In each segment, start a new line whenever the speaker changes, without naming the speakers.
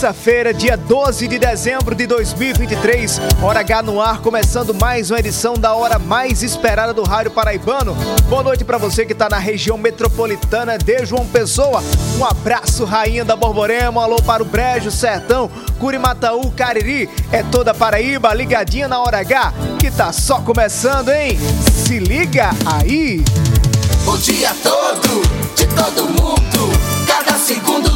Terça-feira, dia 12 de dezembro de 2023, Hora H no ar, começando mais uma edição da hora mais esperada do Rádio Paraibano. Boa noite para você que tá na região metropolitana de João Pessoa. Um abraço, rainha da Borborema, alô para o Brejo, Sertão, Curimataú, Cariri. É toda Paraíba ligadinha na Hora H, que tá só começando, hein? Se liga aí!
O dia todo, de todo mundo. Cada segundo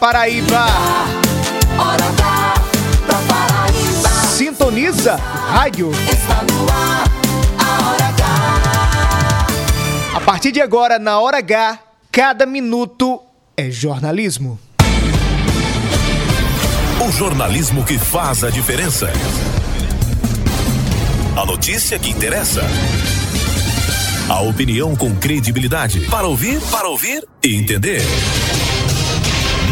Paraíba!
Hora H pra Paraíba.
Sintoniza o rádio.
Está no ar, a hora H.
A partir de agora, na hora H, cada minuto é jornalismo.
O jornalismo que faz a diferença. A notícia que interessa. A opinião com credibilidade. Para ouvir, para ouvir e entender.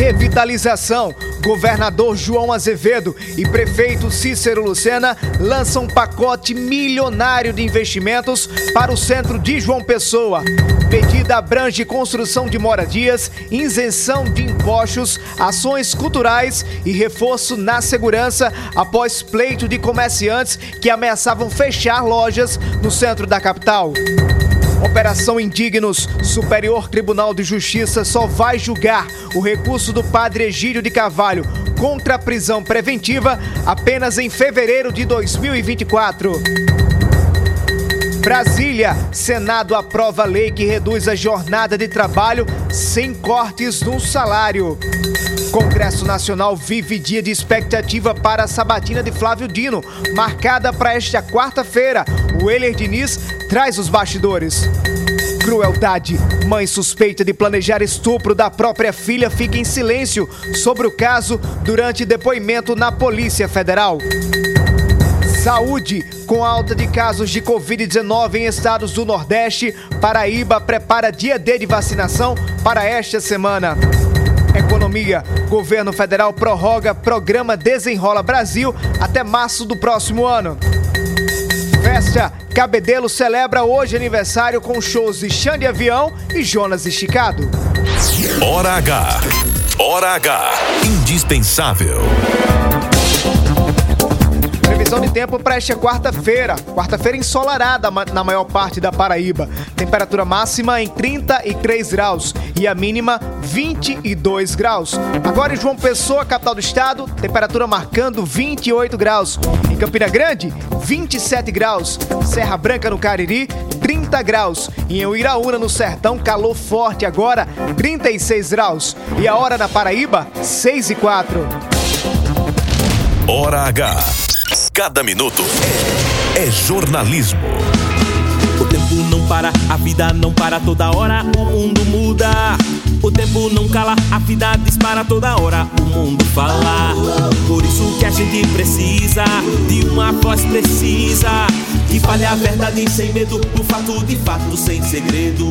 Revitalização. Governador João Azevedo e prefeito Cícero Lucena lançam um pacote milionário de investimentos para o centro de João Pessoa. Medida abrange construção de moradias, isenção de impostos, ações culturais e reforço na segurança após pleito de comerciantes que ameaçavam fechar lojas no centro da capital. Operação Indignos. Superior Tribunal de Justiça só vai julgar o recurso do padre Egídio de Carvalho contra a prisão preventiva apenas em fevereiro de 2024. Brasília. Senado aprova lei que reduz a jornada de trabalho sem cortes no salário. Congresso Nacional vive dia de expectativa para a sabatina de Flávio Dino, marcada para esta quarta-feira. O Euler Diniz traz os bastidores. Crueldade. Mãe suspeita de planejar estupro da própria filha fica em silêncio sobre o caso durante depoimento na Polícia Federal. Saúde. Com alta de casos de Covid-19 em estados do Nordeste, Paraíba prepara dia D de vacinação para esta semana. Economia. Governo federal prorroga programa Desenrola Brasil até março do próximo ano. Festa. Cabedelo celebra hoje aniversário com shows de Xande Avião e Jonas Esticado.
Hora H. Hora H. Indispensável.
Previsão de tempo para esta quarta-feira. Quarta-feira ensolarada na maior parte da Paraíba. Temperatura máxima em 33 graus e a mínima 22 graus. Agora em João Pessoa, capital do estado, temperatura marcando 28 graus. Em Campina Grande, 27 graus. Serra Branca no Cariri, 30 graus. E em Uiraúna, no Sertão, calor forte agora, 36 graus. E a hora na Paraíba, 6 e 4.
Hora H. Cada minuto é, é jornalismo.
O tempo não para, a vida não para toda hora, o mundo muda. O tempo não cala, a vida dispara toda hora, o mundo fala. Por isso que a gente precisa de uma voz precisa. Que fale a verdade sem medo, o fato de fato sem segredo.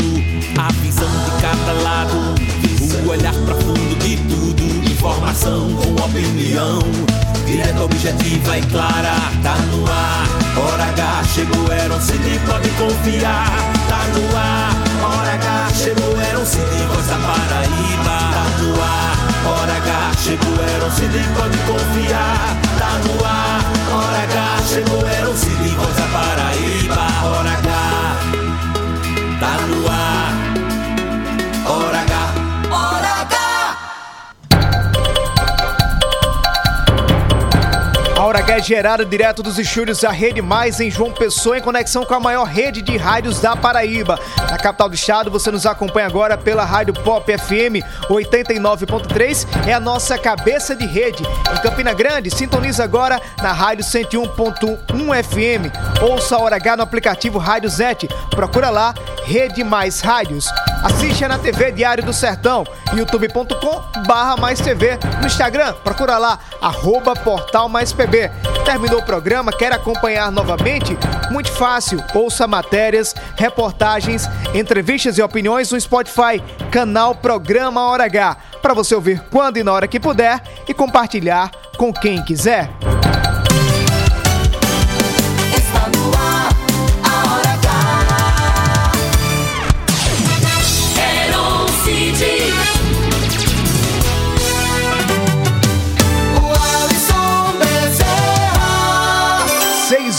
A visão de cada lado, o olhar profundo de tudo. Informação com opinião direta, objetiva e clara. Tá no ar, hora H, chegou Eron City, pode confiar. Tá no ar, hora H, chegou Eron City, voz da Paraíba. Tá no ar, hora H, chegou Eron City, pode confiar. Tá no ar, hora H, chegou Eron City, voz da Paraíba.
Hora H. é gerada direto dos estúdios da Rede Mais em João Pessoa, em conexão com a maior rede de rádios da Paraíba. Na capital do estado, você nos acompanha agora pela Rádio Pop FM 89.3, é a nossa cabeça de rede. Em Campina Grande, sintoniza agora na Rádio 101.1 FM. Ouça a Hora H no aplicativo Rádio Zete. Procura lá, Rede Mais Rádios. Assiste na TV Diário do Sertão, youtube.com barra mais TV. No Instagram, procura lá, arroba Portal Mais PB. Terminou o programa, quer acompanhar novamente? Muito fácil, ouça matérias, reportagens, entrevistas e opiniões no Spotify, canal Programa Hora H, para você ouvir quando e na hora que puder e compartilhar com quem quiser.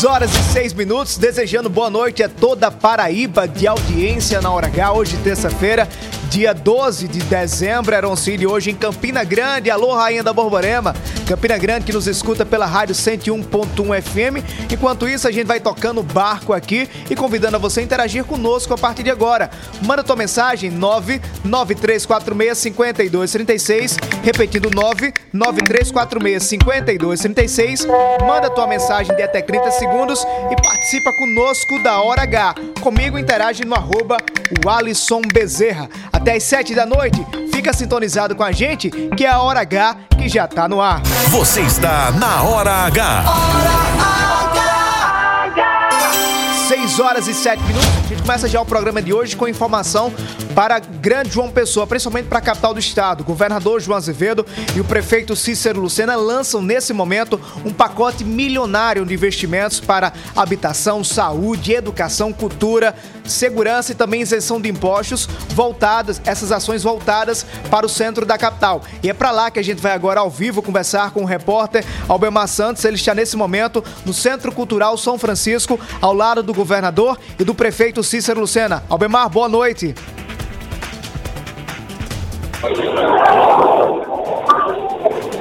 6 horas e 6 minutos, desejando boa noite a toda Paraíba de audiência na Hora H, hoje terça-feira, dia 12 de dezembro, Eroncílio, hoje em Campina Grande, alô Rainha da Borborema, Campina Grande que nos escuta pela rádio 101.1 FM, enquanto isso a gente vai tocando barco aqui e convidando a você a interagir conosco a partir de agora, manda tua mensagem 993465236, repetindo 993465236, manda tua mensagem de até 30 segundos e participa conosco da Hora H. Comigo interage no arroba Alisson Bezerra. Até às 7 da noite, fica sintonizado com a gente, que é a Hora H que já tá no ar.
Você está na Hora H.
6 horas e 7 minutos. A gente começa já o programa de hoje com informação para Grande João Pessoa, principalmente para a capital do estado. O governador João Azevedo e o prefeito Cícero Lucena lançam nesse momento um pacote milionário de investimentos para habitação, saúde, educação, cultura, segurança e também isenção de impostos voltadas, essas ações voltadas para o centro da capital. E é para lá que a gente vai agora ao vivo conversar com o repórter Albemar Santos. Ele está nesse momento no Centro Cultural São Francisco, ao lado do governador e do prefeito Cícero Lucena. Albemar, boa noite.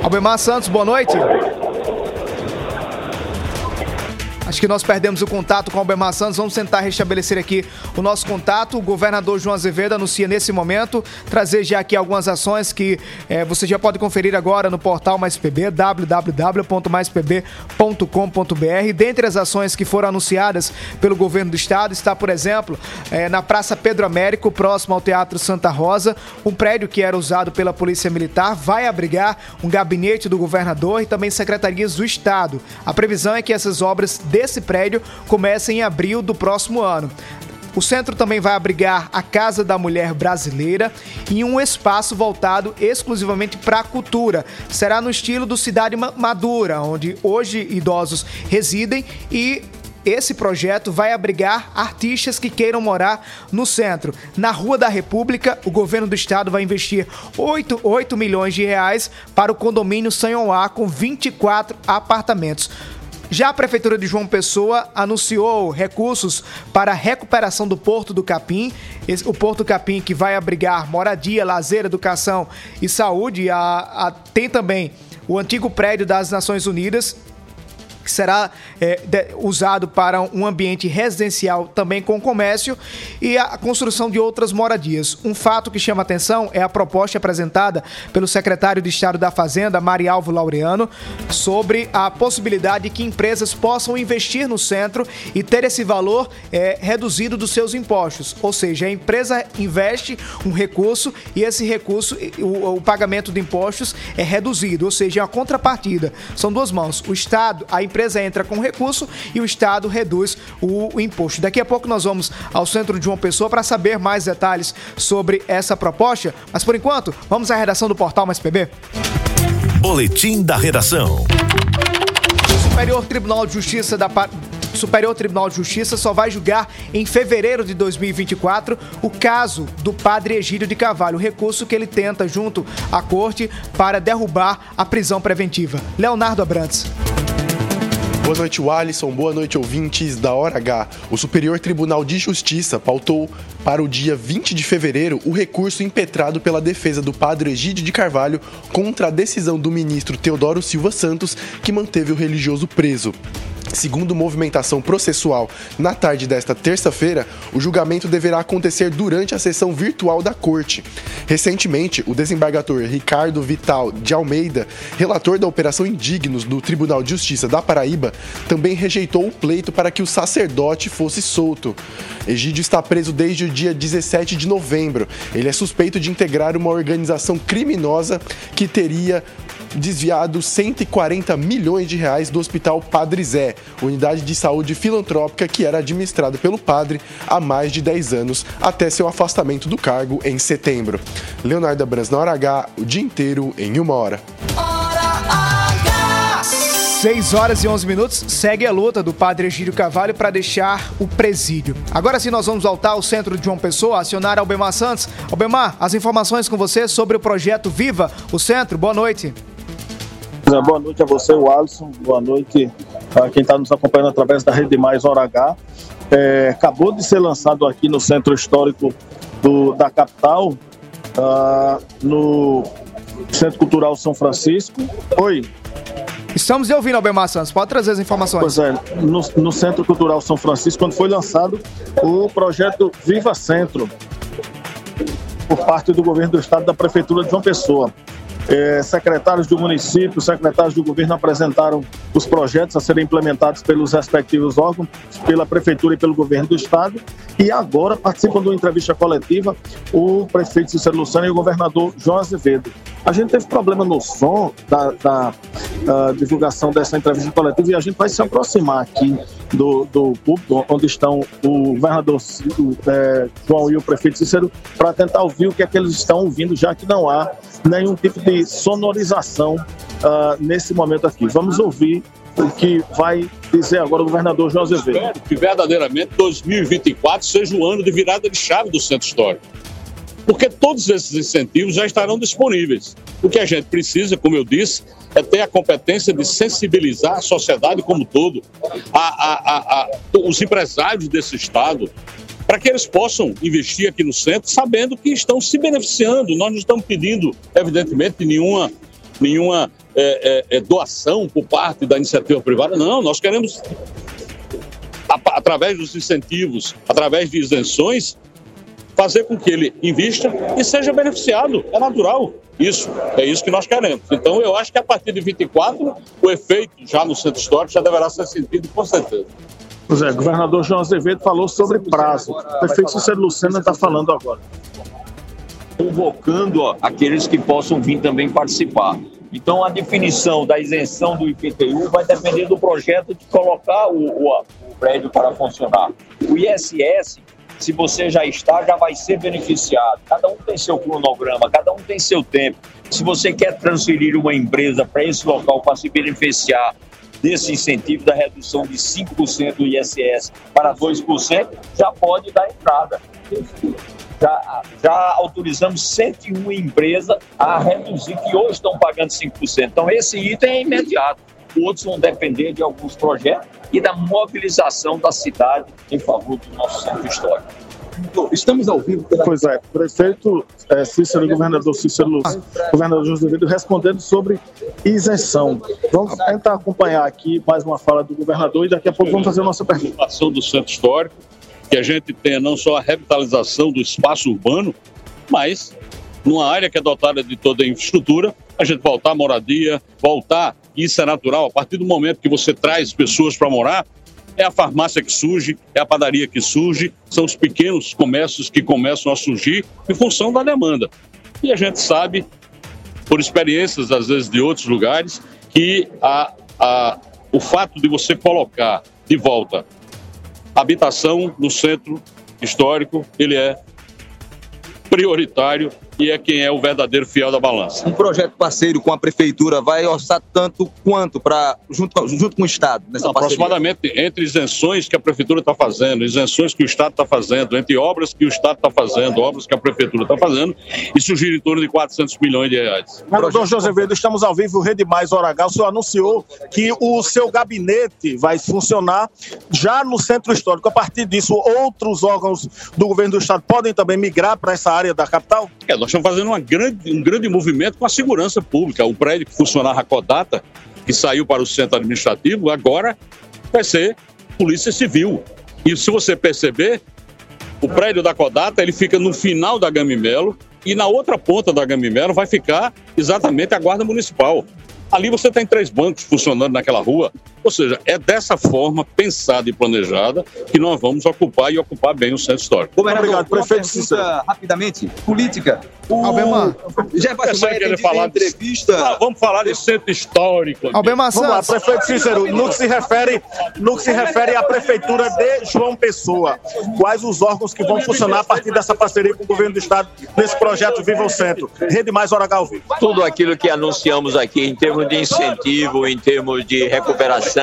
Albemar Santos, boa noite. Acho que nós perdemos o contato com o Albemar Santos. Vamos tentar restabelecer aqui o nosso contato. O governador João Azevedo anuncia nesse momento trazer já aqui algumas ações que eh, você já pode conferir agora no portal Mais PB, www.maispb.com.br. Dentre as ações que foram anunciadas pelo governo do estado está, por exemplo, eh, na Praça Pedro Américo, próximo ao Teatro Santa Rosa, um prédio que era usado pela Polícia Militar vai abrigar um gabinete do governador e também secretarias do estado. A previsão é que essas obras desse prédio comecem em abril do próximo ano. O centro também vai abrigar a Casa da Mulher Brasileira e um espaço voltado exclusivamente para a cultura. Será no estilo do Cidade Ma- Madura, onde hoje idosos residem e esse projeto vai abrigar artistas que queiram morar no centro. Na Rua da República, o governo do estado vai investir 8, 8 milhões de reais para o condomínio Sanhoá com 24 apartamentos. Já a Prefeitura de João Pessoa anunciou recursos para a recuperação do Porto do Capim. O Porto Capim que vai abrigar moradia, lazer, educação e saúde. A- a- tem também o antigo prédio das Nações Unidas, que será é, de- usado para um ambiente residencial também com comércio e a construção de outras moradias. Um fato que chama atenção é a proposta apresentada pelo secretário de Estado da Fazenda, Marialvo Laureano, sobre a possibilidade de que empresas possam investir no centro e ter esse valor é, reduzido dos seus impostos. Ou seja, a empresa investe um recurso e esse recurso, o, o pagamento de impostos é reduzido, ou seja, é uma contrapartida. São duas mãos. O Estado, a empresa entra com recurso e o Estado reduz o, o imposto. Daqui a pouco nós vamos ao centro de João Pessoa para saber mais detalhes sobre essa proposta. Mas por enquanto, vamos à redação do portal Mais PB.
Boletim da redação.
Superior Tribunal de Justiça da Superior Tribunal de Justiça só vai julgar em fevereiro de 2024 o caso do padre Egídio de Carvalho, o recurso que ele tenta junto à corte para derrubar a prisão preventiva. Leonardo Abrantes.
Boa noite, Alisson. Boa noite, ouvintes da Hora H. O Superior Tribunal de Justiça pautou para o dia 20 de fevereiro o recurso impetrado pela defesa do padre Egídio de Carvalho contra a decisão do ministro Teodoro Silva Santos, que manteve o religioso preso. Segundo movimentação processual, na tarde desta terça-feira, o julgamento deverá acontecer durante a sessão virtual da corte. Recentemente, o desembargador Ricardo Vital de Almeida, relator da Operação Indignos do Tribunal de Justiça da Paraíba, também rejeitou o pleito para que o sacerdote fosse solto. Egídio está preso desde o dia 17 de novembro. Ele é suspeito de integrar uma organização criminosa que teria desviado 140 milhões de reais do Hospital Padre Zé, unidade de saúde filantrópica que era administrada pelo padre há mais de 10 anos, até seu afastamento do cargo em setembro. Leonardo Brans na hora H, o dia inteiro em uma hora.
6 horas e 11 minutos, segue a luta do padre Egídio Carvalho para deixar o presídio. Agora sim, nós vamos voltar ao centro de João Pessoa, acionar Albemar Santos. Albemar, as informações com você sobre o projeto Viva o Centro. Boa noite.
Boa noite a você, o Alisson. Boa noite a quem está nos acompanhando através da Rede Mais Hora H. É, acabou de ser lançado aqui no Centro Histórico do, da capital, uh, no Centro Cultural São Francisco. Oi.
Estamos ouvindo, Albemar Santos. Pode trazer as informações.
Pois é, no, no Centro Cultural São Francisco, quando foi lançado o projeto Viva Centro, por parte do governo do estado da Prefeitura de João Pessoa. É, secretários do município, secretários do governo apresentaram os projetos a serem implementados pelos respectivos órgãos, pela prefeitura e pelo governo do estado. E agora participam de uma entrevista coletiva o prefeito Cícero Luciano e o governador João Azevedo. A gente teve problema no som da, da, da divulgação dessa entrevista coletiva e a gente vai se aproximar aqui do, do público, onde estão o governador é, João e o prefeito Cícero, para tentar ouvir o que é que eles estão ouvindo, já que não há nenhum tipo de sonorização uh, nesse momento aqui. Vamos ouvir o que vai dizer agora o governador João Azevedo.
Espero que verdadeiramente 2024 seja o ano de virada de chave do centro histórico. Porque todos esses incentivos já estarão disponíveis. O que a gente precisa, como eu disse, é ter a competência de sensibilizar a sociedade como todo, a, a, a, os empresários desse Estado, para que eles possam investir aqui no centro, sabendo que estão se beneficiando. Nós não estamos pedindo, evidentemente, nenhuma, nenhuma é, é, é doação por parte da iniciativa privada, não. Nós queremos, através dos incentivos, através de isenções, fazer com que ele invista e seja beneficiado. É natural. Isso, é isso que nós queremos. Então, eu acho que a partir de 24, o efeito já no centro histórico já deverá ser sentido com certeza.
Pois é, o governador João Azevedo falou sobre prazo. O prefeito Cícero Lucena está falando agora.
Convocando ó, aqueles que possam vir também participar. Então, a definição da isenção do IPTU vai depender do projeto de colocar o, o, o prédio para funcionar. O ISS se você já está, já vai ser beneficiado. Cada um tem seu cronograma, cada um tem seu tempo. Se você quer transferir uma empresa para esse local para se beneficiar desse incentivo da redução de 5% do ISS para 2%, já pode dar entrada. Já, já, autorizamos 101 empresas a reduzir, que hoje estão pagando 5%. Então, esse item é imediato. Outros vão depender de alguns projetos e da mobilização da cidade em favor do nosso centro histórico.
Estamos ao vivo. Pois é, prefeito é, Cícero e governador Cícero Lúcio, governador José Vido, respondendo sobre isenção. Vamos tentar acompanhar aqui mais uma fala do governador e daqui a pouco vamos fazer a nossa pergunta.
A do centro histórico, que a gente tenha não só a revitalização do espaço urbano, mas numa área que é dotada de toda a infraestrutura, a gente voltar à moradia, voltar, isso é natural, a partir do momento que você traz pessoas para morar, é a farmácia que surge, é a padaria que surge, são os pequenos comércios que começam a surgir em função da demanda. E a gente sabe, por experiências, às vezes, de outros lugares, que a, a, o fato de você colocar de volta habitação no centro histórico, ele é prioritário e é quem é o verdadeiro fiel da balança.
Um projeto parceiro com a prefeitura vai orçar tanto quanto para junto, junto com o Estado nessa parceria?
aproximadamente entre isenções que a prefeitura está fazendo, isenções que o Estado está fazendo, entre obras que o Estado está fazendo, obras que a prefeitura está fazendo, isso gira em torno de 400 milhões de reais.
Governador José Vedo, estamos ao vivo, Rede Mais H. O senhor anunciou que o seu gabinete vai funcionar já no centro histórico. A partir disso, outros órgãos do governo do estado podem também migrar para essa área da capital?
É, nós estamos fazendo uma grande, um grande movimento com a segurança pública. O prédio que funcionava a Codata, que saiu para o centro administrativo, agora vai ser Polícia Civil. E se você perceber, o prédio da Codata ele fica no final da Gamimelo e na outra ponta da Gamimelo vai ficar exatamente a Guarda Municipal. Ali você tem três bancos funcionando naquela rua. Ou seja, é dessa forma, pensada e planejada, que nós vamos ocupar e ocupar bem o centro histórico.
Governador,
Obrigado,
uma
prefeito
pergunta
Cícero.
rapidamente, política. O
Albemar.
Jefferson Maia
querer
tem
falar de-
entrevista...
Ah, vamos falar de centro histórico.
Albemar
Vamos lá, prefeito Cícero, no que se refere, no que se refere à prefeitura de João Pessoa, quais os órgãos que vão funcionar a partir dessa parceria com o governo do estado nesse projeto Viva o Centro? Rede Mais Hora vivo.
tudo aquilo que anunciamos aqui em termos de incentivo, em termos de recuperação,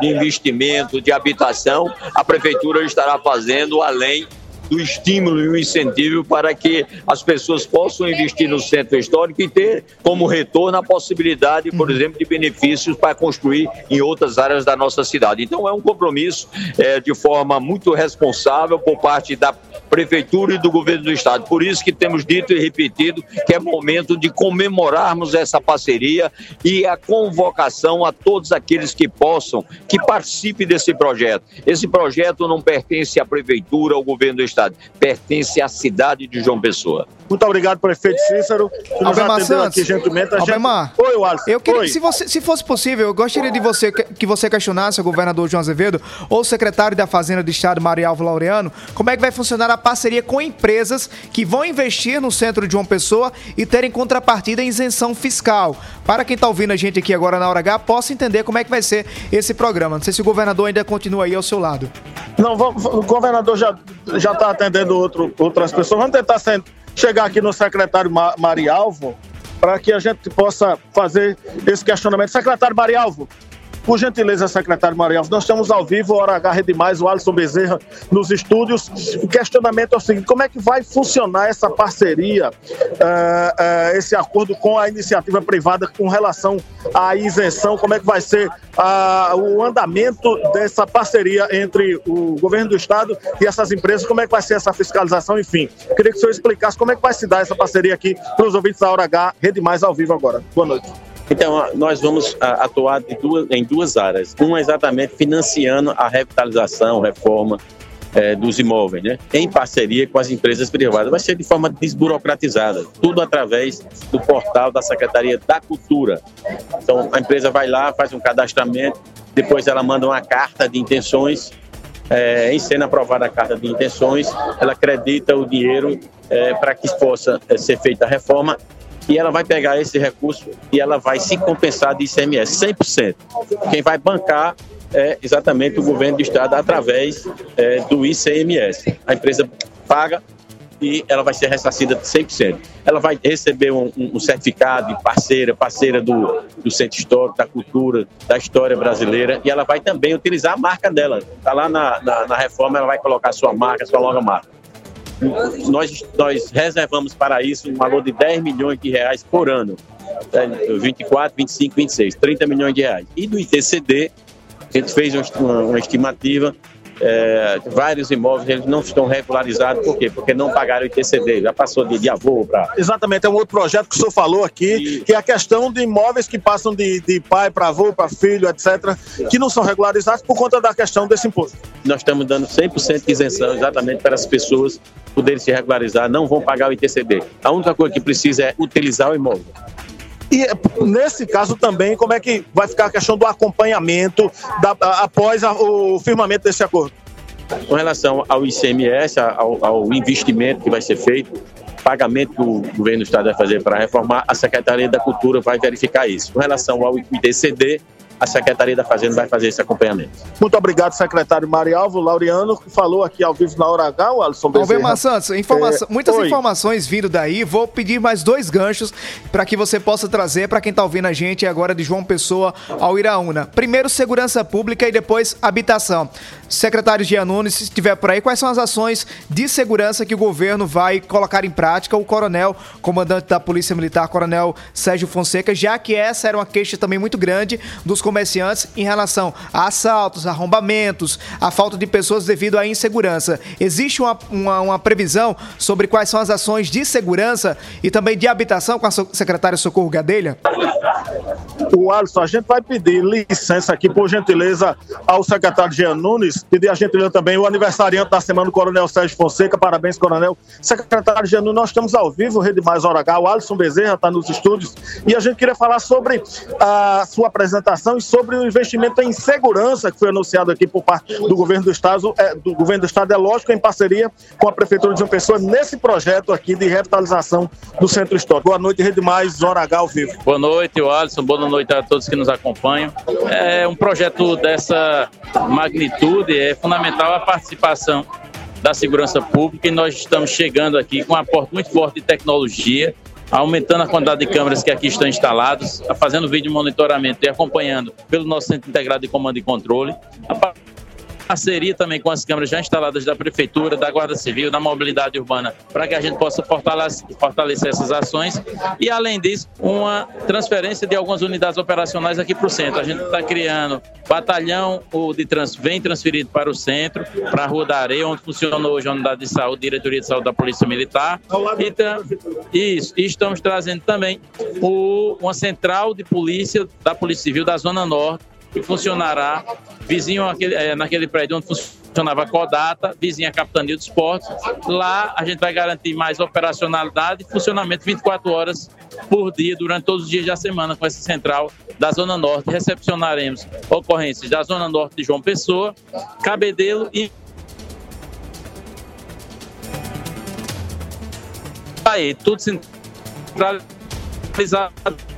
de investimento, de habitação, a prefeitura estará fazendo além do estímulo e o incentivo para que as pessoas possam investir no centro histórico e ter como retorno a possibilidade, por exemplo, de benefícios para construir em outras áreas da nossa cidade. Então é um compromisso eh, de forma muito responsável por parte da prefeitura e do governo do estado. Por isso que temos dito e repetido que é momento de comemorarmos essa parceria e a convocação a todos aqueles que possam, que participem desse projeto. Esse projeto não pertence à prefeitura, ao governo do estado, pertence à cidade de João Pessoa.
Muito obrigado, prefeito Cícero, que nos
Albemar
atendeu
Santos.
aqui gentilmente. A gente-
Albemar.
Oi, Wallace.
Eu queria,
Oi.
se, você, se fosse possível, eu gostaria de você que você questionasse o governador João Azevedo ou o secretário da Fazenda do Estado, Marialvo Laureano, como é que vai funcionar a parceria com empresas que vão investir no centro de João Pessoa e terem contrapartida em isenção fiscal. Para quem está ouvindo a gente aqui agora na hora H, possa entender como é que vai ser esse programa. Não sei se o governador ainda continua aí ao seu lado.
Não, vamos- o governador já já atendendo outro, outras pessoas. Vamos tentar chegar aqui no secretário Ma Marialvo para que a gente possa fazer esse questionamento. Secretário Marialvo, por gentileza, secretário Marialvo, nós estamos ao vivo, Hora H Rede Mais, o Alisson Bezerra nos estúdios. O questionamento é o seguinte: como é que vai funcionar essa parceria, eh, eh, esse acordo com a iniciativa privada com relação à isenção? Como é que vai ser ah, o andamento dessa parceria entre o governo do estado e essas empresas? Como é que vai ser essa fiscalização? Enfim, queria que o senhor explicasse como é que vai se dar essa parceria aqui para os ouvintes da Hora H, Rede Mais ao vivo agora. Boa noite.
Então, nós vamos a, atuar duas- em duas áreas. Uma exatamente financiando a revitalização, reforma eh, dos imóveis, né? em parceria com as empresas privadas. Vai ser de forma desburocratizada, tudo através do portal da Secretaria da Cultura. Então, a empresa vai lá, faz um cadastramento, depois ela manda uma carta de intenções é, em sendo aprovada a carta de intenções, ela acredita o dinheiro é, para que possa é, ser feita a reforma e ela vai pegar esse recurso e ela vai se compensar de ICMS 100%. Quem vai bancar é exatamente o governo do estado através é, do ICMS. A empresa paga e ela vai ser ressarcida de 100%. Ela vai receber um, um- um certificado de parceira, parceira do, do Centro Histórico, da Cultura, da História Brasileira, e ela vai também utilizar a marca dela. Está lá na, na, na reforma, ela vai colocar sua marca, sua logomarca. Nós, nós reservamos para isso um valor de 10 milhões de reais por ano. É, 24, 25, 26, 30 milhões de reais. E do ITCD, a gente fez uma, uma estimativa, é, vários imóveis eles não estão regularizados, por quê? Porque não pagaram o ITCD, já passou de, de avô para
Exatamente, é um outro projeto que o senhor falou aqui, que é a questão de imóveis que passam de, de pai para avô, para filho, etc., que não são regularizados por conta da questão desse imposto.
nós estamos dando 100% de isenção exatamente para as pessoas poderem se regularizar, não vão pagar o ITCD. A única coisa que precisa é utilizar o imóvel.
E nesse caso também, como é que vai ficar a questão do acompanhamento da- após a- o firmamento desse acordo?
Com relação ao ICMS, ao, ao investimento que vai ser feito, pagamento que o governo do estado vai fazer para reformar, a Secretaria da Cultura vai verificar isso. Com relação ao ITCD, a Secretaria da Fazenda vai fazer esse acompanhamento.
Muito obrigado, secretário Marialvo Laureano, que falou aqui ao vivo na hora H, o Alisson Bezerra.
Albemar Santos, informação,
É,
muitas
oi.
informações vindo daí. Vou pedir mais dois ganchos para que você possa trazer para quem está ouvindo a gente agora de João Pessoa ao Iraúna. Primeiro, segurança pública e depois habitação. Secretário Jean Nunes, se estiver por aí, quais são as ações de segurança que o governo vai colocar em prática? O coronel, comandante da Polícia Militar, coronel Sérgio Fonseca, já que essa era uma queixa também muito grande dos comerciantes em relação a assaltos, arrombamentos, a falta de pessoas devido à insegurança. Existe uma, uma, uma previsão sobre quais são as ações de segurança e também de habitação com a so- secretária Socorro Gadelha?
O Alisson, a gente vai pedir licença aqui, por gentileza, ao secretário Jean Nunes, pedir a gentileza também o aniversariante da semana, o Coronel Sérgio Fonseca. Parabéns, Coronel. Secretário Jean Nunes, nós estamos ao vivo, Rede Mais Hora H. O Alisson Bezerra está nos estúdios e a gente queria falar sobre a sua apresentação e sobre o investimento em segurança que foi anunciado aqui por parte do governo do Estado. É, do governo do Estado, é lógico, em parceria com a Prefeitura de João Pessoa, nesse projeto aqui de revitalização do Centro Histórico. Boa noite, Rede Mais Hora H ao vivo.
Boa noite, Alisson. Boa noite a todos que nos acompanham. É um projeto dessa magnitude, é fundamental a participação da segurança pública e nós estamos chegando aqui com um aporte muito forte de tecnologia, aumentando a quantidade de câmeras que aqui estão instaladas, fazendo vídeo monitoramento e acompanhando pelo nosso Centro Integrado de Comando e Controle. A parceria também com as câmeras já instaladas da Prefeitura, da Guarda Civil, da Mobilidade Urbana, para que a gente possa fortalecer, essas ações. E, além disso, uma transferência de algumas unidades operacionais aqui para o centro. A gente está criando batalhão de trans, vem transferido para o centro, para a Rua da Areia, onde funciona hoje a unidade de saúde, diretoria de saúde da Polícia Militar. Então, isso, e estamos trazendo também o- uma central de polícia da Polícia Civil da Zona Norte, que funcionará vizinho àquele, eh, naquele prédio onde funcionava a Codata, vizinho à Capitania dos Portos. Lá a gente vai garantir mais operacionalidade e funcionamento 24 horas por dia, durante todos os dias da semana, com essa central da Zona Norte. Recepcionaremos ocorrências da Zona Norte de João Pessoa, Cabedelo e aí, tudo centralizado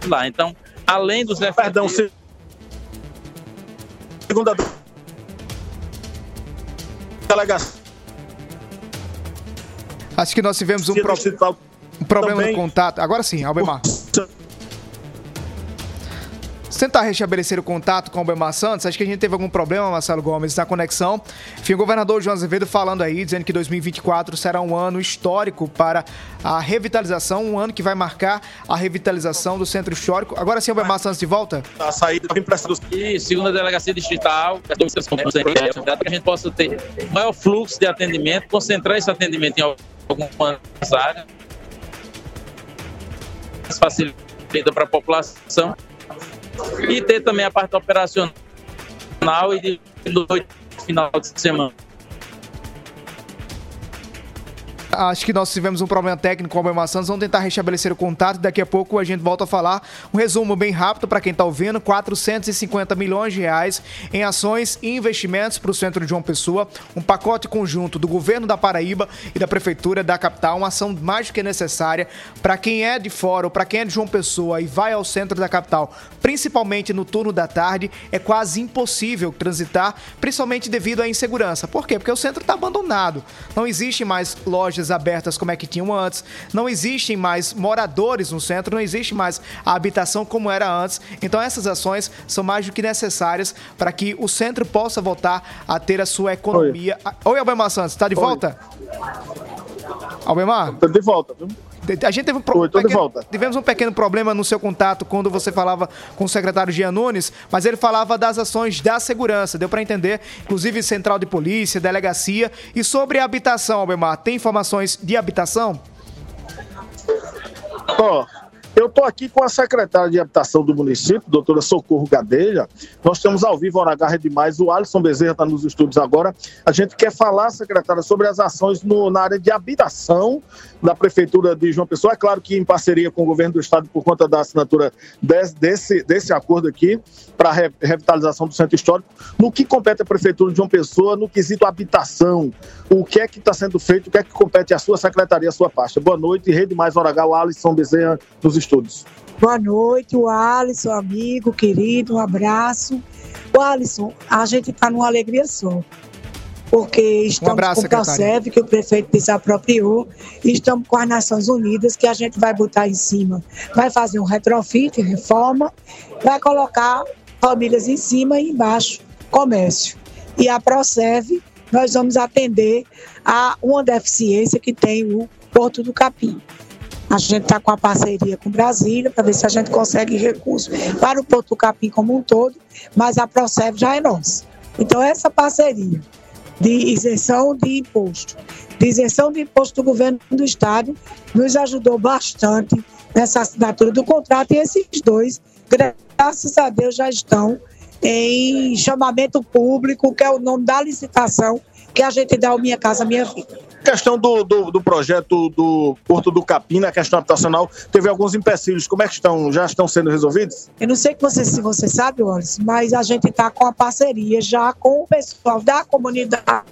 lá. Então, além dos
Perdão, se... segunda delegacia.
Acho que nós tivemos um, pro- um problema
também.
no contato. Agora sim, Albemar. Tentar restabelecer o contato com o Albemar Santos, acho que a gente teve algum problema, Marcelo Gomes, na conexão. Enfim, o governador João Azevedo falando aí, dizendo que 2024 será um ano histórico para a revitalização, um ano que vai marcar a revitalização do centro histórico. Agora sim, Albemar Santos de volta?
A saída da impressão dos
E segunda delegacia distrital, para que a gente possa ter maior fluxo de atendimento, concentrar esse atendimento em algumas áreas, facilita para a população e ter também a parte operacional e de final de semana.
Acho que nós tivemos um problema técnico com o Albemar Santos. Vamos tentar restabelecer o contato. Daqui a pouco a gente volta a falar. Um resumo bem rápido para quem está ouvindo: 450 milhões de reais em ações e investimentos para o centro de João Pessoa. Um pacote conjunto do governo da Paraíba e da prefeitura da capital. Uma ação mais do que necessária para quem é de fora ou para quem é de João Pessoa e vai ao centro da capital, principalmente no turno da tarde. É quase impossível transitar, principalmente devido à insegurança. Por quê? Porque o centro está abandonado. Não existe mais lojas abertas como é que tinham antes. Não existem mais moradores no centro. Não existe mais a habitação como era antes. Então essas ações são mais do que necessárias para que o centro possa voltar a ter a sua economia. Oi, Albemar Santos, está de volta? Albemar?
Tô de volta, viu?
A gente teve um, pro...
De
pequeno- tivemos um pequeno problema no seu contato quando você falava com o secretário Jean Nunes, mas ele falava das ações da segurança, deu para entender, inclusive central de polícia, delegacia e sobre a habitação, Albemar, tem informações de habitação?
Ó, eu estou aqui com a secretária de Habitação do município, doutora Socorro Gadelha. Nós temos ao vivo, hora H Rede Mais, o Alisson Bezerra está nos estúdios agora. A gente quer falar, secretária, sobre as ações no- na área de habitação da Prefeitura de João Pessoa. É claro que em parceria com o governo do Estado, por conta da assinatura des- desse, desse acordo aqui, para a re- revitalização do centro histórico. No que compete à Prefeitura de João Pessoa, no quesito habitação, o que é que está sendo feito, o que é que compete à sua secretaria, à sua pasta. Boa noite, Rede Mais Hora H, o Alisson Bezerra nos estúdios.
Boa noite, o Alisson, amigo, querido, um abraço. O Alisson, a gente está numa alegria só. Porque estamos
Um abraço,
com o. PROSEV, que o prefeito desapropriou, e estamos com as Nações Unidas, que a gente vai botar em cima. Vai fazer um retrofit, reforma, vai colocar famílias em cima e embaixo, comércio. E a ProServe, nós vamos atender a uma deficiência que tem o Porto do Capim. A gente está com a parceria com Brasília para ver se a gente consegue recursos para o Porto do Capim como um todo, mas a ProServe já é nossa. Então, essa parceria de isenção de imposto, de isenção de imposto do governo do Estado, nos ajudou bastante nessa assinatura do contrato e esses dois, graças a Deus, já estão em chamamento público, que é o nome da licitação que a gente dá ao Minha Casa Minha Vida.
Questão do, do, do projeto do Porto do Capim, na questão habitacional, teve alguns empecilhos. Como é que estão? Já estão sendo resolvidos?
Eu não sei que você, se você sabe, Wallace, mas a gente está com a parceria já com o pessoal da comunidade,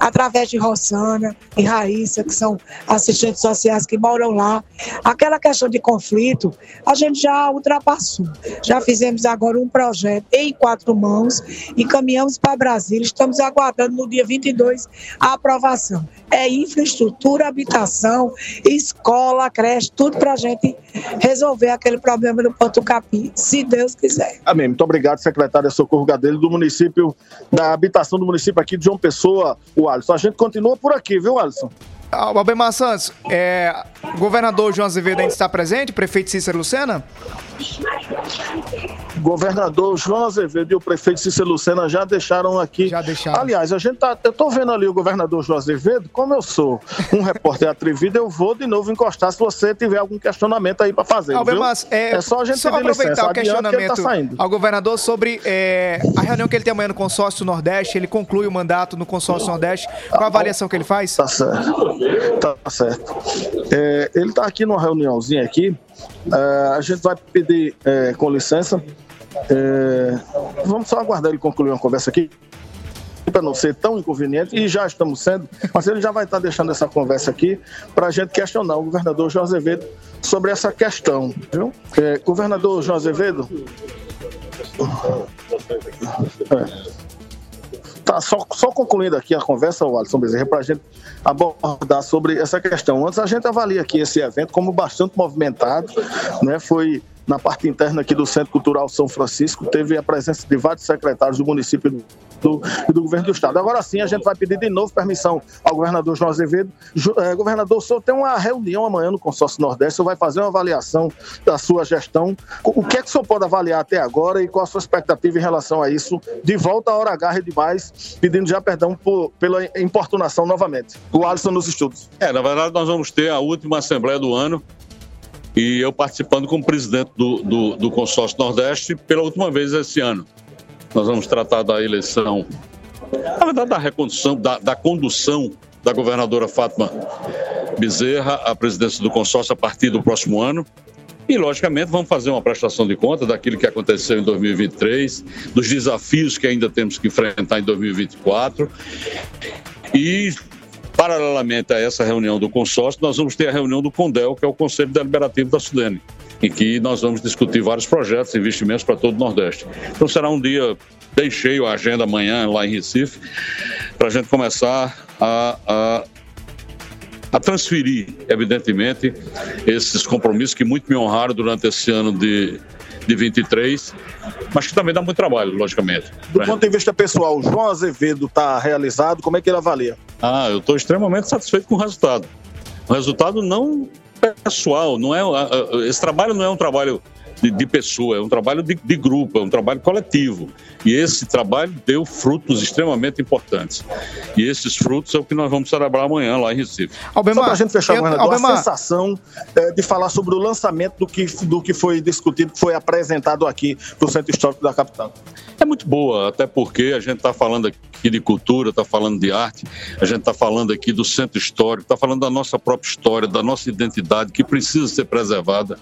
através de Rossana e Raíssa, que são assistentes sociais que moram lá. Aquela questão de conflito, a gente já ultrapassou. Já fizemos agora um projeto em quatro mãos, encaminhamos para Brasília, estamos aguardando no dia 22 a aprovação. É infraestrutura, habitação, escola, creche, tudo para a gente resolver aquele problema do Porto Capim, se Deus quiser.
Amém. Muito obrigado, secretária Socorro Gadelho, do município, da habitação do município aqui de João Pessoa, o Alisson. A gente continua por aqui, viu, Alisson?
Albemar Santos, é, governador João Azevedo ainda está presente, prefeito Cícero Lucena?
Governador João Azevedo e o prefeito Cícero Lucena já deixaram aqui. Já
deixaram.
Aliás, a gente tá. Eu tô vendo ali o governador João Azevedo. Como eu sou um repórter atrevido, eu vou de novo encostar se você tiver algum questionamento aí para fazer. viu?
Albemar, é,
é só a gente
só aproveitar
licença.
o
que ele
questionamento
tá saindo.
ao governador sobre é, a reunião que ele tem amanhã no consórcio Nordeste, ele conclui o mandato no consórcio Nordeste, qual a avaliação que ele faz?
Tá certo. Tá certo. É, ele está aqui numa reuniãozinha aqui. É, a gente vai pedir é, com licença. É, vamos só aguardar ele concluir uma conversa aqui. Para não ser tão inconveniente, e já estamos sendo, mas ele já vai estar deixando essa conversa aqui para a gente questionar o governador João Azevedo sobre essa questão. Viu? É, governador João Azevedo. É. Tá, só, só concluindo aqui a conversa, Alisson Bezerra, para a gente abordar sobre essa questão. Antes, a gente avalia aqui esse evento como bastante movimentado, né? Foi na parte interna aqui do Centro Cultural São Francisco, teve a presença de vários secretários do município do, do governo do estado. Agora sim, a gente vai pedir de novo permissão ao governador João Azevedo. Eh, governador, o senhor tem uma reunião amanhã no Consórcio Nordeste, o senhor vai fazer uma avaliação da sua gestão. O que é que o senhor pode avaliar até agora e qual a sua expectativa em relação a isso? De volta à hora H, Rede Mais, pedindo já perdão por, pela importunação novamente. O Alisson nos estudos.
É, na verdade, nós vamos ter a última Assembleia do ano e eu participando como presidente do, do, do Consórcio Nordeste pela última vez esse ano. Nós vamos tratar da eleição, na verdade, da recondução, da, da condução da governadora Fátima Bezerra à presidência do consórcio a partir do próximo ano. E, logicamente, vamos fazer uma prestação de conta daquilo que aconteceu em 2023, dos desafios que ainda temos que enfrentar em 2024. E, paralelamente a essa reunião do consórcio, nós vamos ter a reunião do CONDEL, que é o Conselho Deliberativo da Sudene, em que nós vamos discutir vários projetos e investimentos para todo o Nordeste. Então, será um dia bem cheio a agenda amanhã lá em Recife, para a gente começar a, a a transferir, evidentemente, esses compromissos que muito me honraram durante esse ano de, de 23, mas que também dá muito trabalho, logicamente.
Do ponto de vista pessoal, o João Azevedo está realizado, como é que ele avalia?
Ah, eu estou extremamente satisfeito com o resultado. O resultado não pessoal, não é esse trabalho não é um trabalho de, de pessoa, é um trabalho de, de, grupo, é um trabalho coletivo. E esse trabalho deu frutos extremamente importantes. E esses frutos é o que nós vamos celebrar amanhã lá em Recife.
Albemar, Só para a gente fechar, eu, Albemar. a sensação é, de falar sobre o lançamento do que, do que foi discutido, que foi apresentado aqui para o Centro Histórico da capital.
É muito boa, até porque a gente está falando aqui de cultura, está falando de arte, a gente está falando aqui do centro histórico, está falando da nossa própria história, da nossa identidade, que precisa ser preservada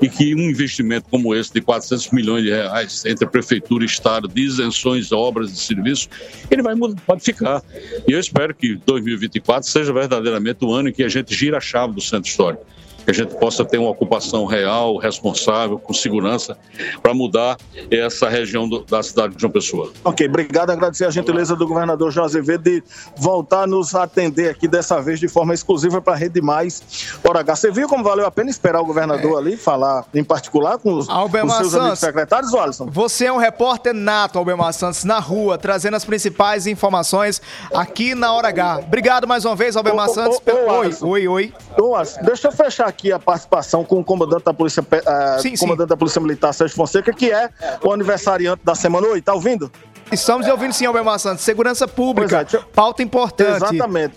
e que um investimento como esse de 400 milhões de reais entre prefeitura e estado de isenções, obras e serviços, ele vai modificar. E eu espero que 2024 seja verdadeiramente o ano em que a gente gira a chave do centro histórico que a gente possa ter uma ocupação real, responsável, com segurança, para mudar essa região do, da cidade de João Pessoa.
Ok, obrigado. Agradecer a gentileza do governador João Azevedo de voltar a nos atender aqui dessa vez de forma exclusiva para a Rede Mais Hora H. Você viu como valeu a pena esperar o governador é. ali falar em particular com os,
Albemar
com seus
Santos,
amigos secretários, Alisson?
Você é um repórter nato, Albemar Santos, na rua, trazendo as principais informações aqui na Hora H. Obrigado mais uma vez, Albemar
Ô, ô,
Santos.
ô,
pelo-
ô,
oi, oi, oi.
Ô, Alisson, deixa eu fechar aqui a participação com o comandante da Polícia, ah,
Sim, sim.
comandante da Polícia Militar, Sérgio Fonseca, que é o aniversariante da semana. Oi, tá ouvindo?
Estamos ouvindo sim, Albemar Santos. Segurança pública,
é,
pauta importante.
Exatamente.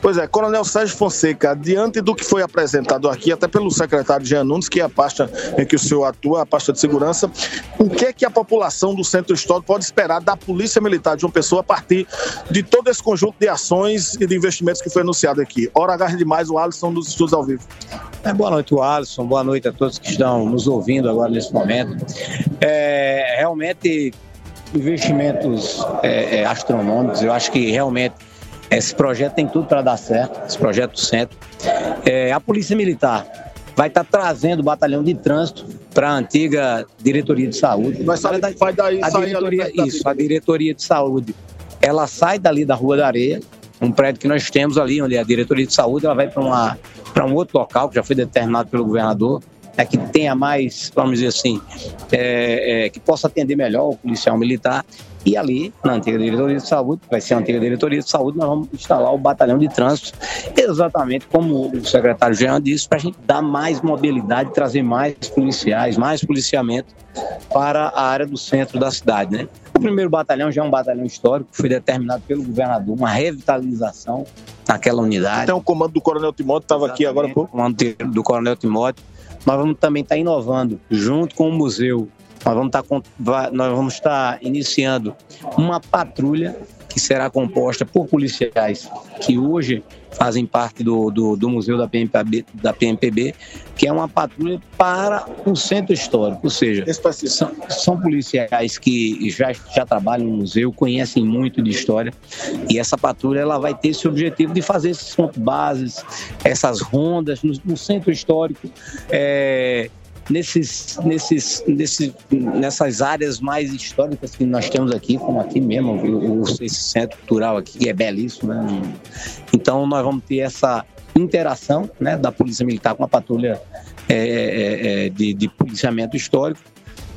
Pois é, Coronel Sérgio Fonseca, diante do que foi apresentado aqui, até pelo secretário Jean Nunes, que é a pasta em que o senhor atua, a pasta de segurança, o que é que a população do Centro Histórico pode esperar da Polícia Militar de uma pessoa a partir de todo esse conjunto de ações e de investimentos que foi anunciado aqui? Hora H demais, o Alisson dos Estudos ao Vivo.
É, boa noite, Alisson. Boa noite a todos que estão nos ouvindo agora nesse momento. É, realmente, investimentos é, é, astronômicos. Eu acho que realmente esse projeto tem tudo para dar certo, esse projeto do centro. É, a Polícia Militar vai estar trazendo o batalhão de trânsito para a antiga diretoria de saúde.
Vai, sair, vai daí,
A diretoria,
da
isso, a diretoria de saúde, ela sai dali da Rua da Areia, um prédio que nós temos ali, onde é a diretoria de saúde, ela vai para um outro local que já foi determinado pelo governador, é que tenha mais, vamos dizer assim, é, é, que possa atender melhor o policial militar. E ali, na antiga diretoria de saúde, vai ser a antiga diretoria de saúde, nós vamos instalar o batalhão de trânsito, exatamente como o secretário Jean disse, para a gente dar mais mobilidade, trazer mais policiais, mais policiamento para a área do centro da cidade, né? O primeiro batalhão já é um batalhão histórico, foi determinado pelo governador, uma revitalização naquela unidade.
Tem o comando do Coronel Timóteo, estava aqui agora há pouco.
comando do Coronel Timóteo. Nós vamos também estar inovando junto com o museu. Nós vamos estar, vai- nós vamos estar iniciando uma patrulha que será composta por policiais que hoje fazem parte do, do, do museu da PMPB, da PMPB, que é uma patrulha para o centro histórico, ou seja, são, são policiais que já, já trabalham no museu, conhecem muito de história, e essa patrulha ela vai ter esse objetivo de fazer esses pontos bases, essas rondas no, no centro histórico, é, nesses, nesses, nesses, nessas áreas mais históricas que nós temos aqui, como aqui mesmo, o- esse centro cultural aqui, que é belíssimo. Né? Então, nós vamos ter essa interação né, da Polícia Militar com a patrulha é, é, é, de, de policiamento histórico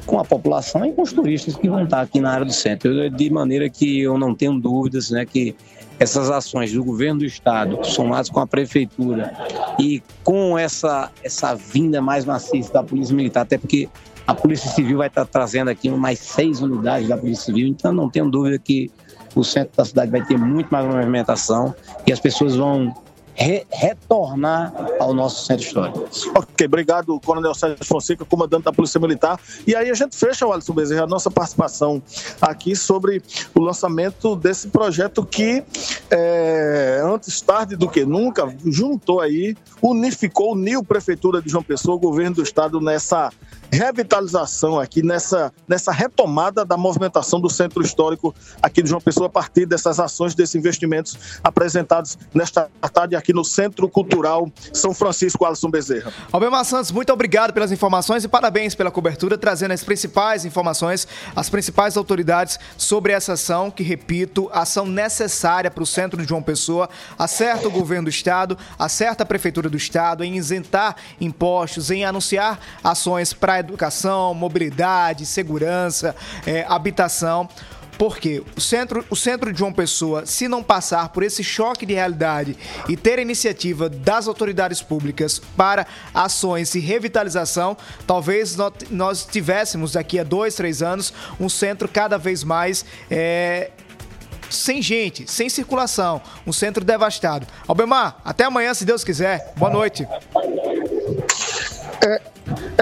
com a população e com os turistas que vão estar aqui na área do centro. De maneira que eu não tenho dúvidas né, que essas ações do governo do estado, somadas com a prefeitura e com essa, essa vinda mais maciça da Polícia Militar, até porque a Polícia Civil vai estar trazendo aqui mais seis unidades da Polícia Civil, então não tenho dúvida que o centro da cidade vai ter muito mais movimentação e as pessoas vão re- retornar ao nosso centro histórico.
Ok, obrigado, Coronel Sérgio Fonseca, comandante da Polícia Militar. E aí a gente fecha, o Alisson Bezerra, a nossa participação aqui sobre o lançamento desse projeto que, é, antes tarde do que nunca, juntou aí, unificou, uniu Prefeitura de João Pessoa, o governo do Estado nessa revitalização aqui, nessa, nessa retomada da movimentação do centro histórico aqui de João Pessoa, a partir dessas ações, desses investimentos apresentados nesta tarde aqui no Centro Cultural São Francisco Alisson Bezerra.
Albemar Santos, muito obrigado pelas informações e parabéns pela cobertura, trazendo as principais informações, as principais autoridades sobre essa ação, que, repito, ação necessária para o centro de João Pessoa, acerta o governo do estado, acerta a prefeitura do estado em isentar impostos, em anunciar ações para educação, mobilidade, segurança, eh, habitação. Porque o centro, o centro de João Pessoa, se não passar por esse choque de realidade e ter iniciativa das autoridades públicas para ações e revitalização, talvez nó- nós tivéssemos daqui a dois, três anos um centro cada vez mais é, sem gente, sem circulação, um centro devastado. Albemar, até amanhã, se Deus quiser. Boa noite.
É,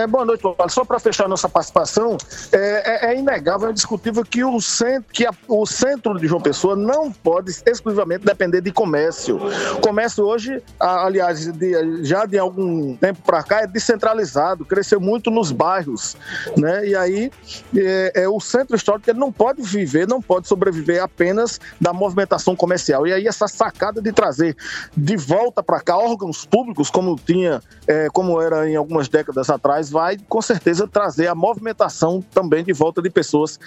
boa noite, Paulo. Só para fechar nossa participação, é, é, é, inegável, é indiscutível que, o centro, que a, o centro de João Pessoa não pode exclusivamente depender de comércio. Comércio hoje, aliás, de, já de algum tempo para cá, é descentralizado, cresceu muito nos bairros. Né? E aí, é, é, o centro histórico não pode viver, não pode sobreviver apenas da movimentação comercial. E aí, essa sacada de trazer de volta para cá órgãos públicos, como tinha, é, como era em algumas décadas atrás, vai com certeza trazer a movimentação também de volta de pessoas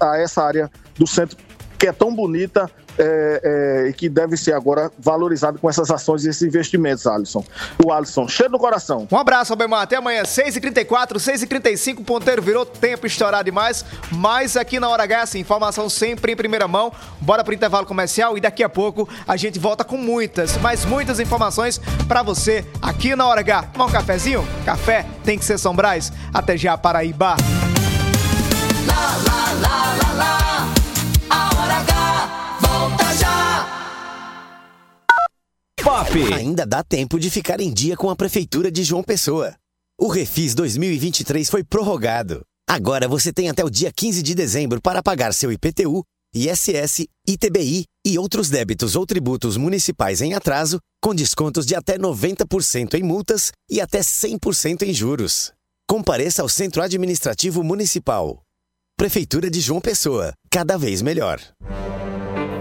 a essa área do centro que é tão bonita é, é, que deve ser agora valorizado com essas ações e esses investimentos, Alisson. O Alisson, cheio no coração.
Um abraço, Albemar. Até amanhã, 6h34, 6h35. O ponteiro virou tempo estourado demais. Mas aqui na Hora H, assim, informação sempre em primeira mão. Bora pro intervalo comercial e daqui a pouco a gente volta com muitas, mas muitas informações para você aqui na Hora H. Tomar um cafezinho? Café tem que ser Sombrais. Até já, Paraíba. Lá.
Pop. Ainda dá tempo de ficar em dia com a Prefeitura de João Pessoa. O Refis 2023 foi prorrogado. Agora você tem até o dia 15 de dezembro para pagar seu IPTU, ISS, ITBI e outros débitos ou tributos municipais em atraso, com descontos de até 90% em multas e até 100% em juros. Compareça ao Centro Administrativo Municipal. Prefeitura de João Pessoa, cada vez melhor.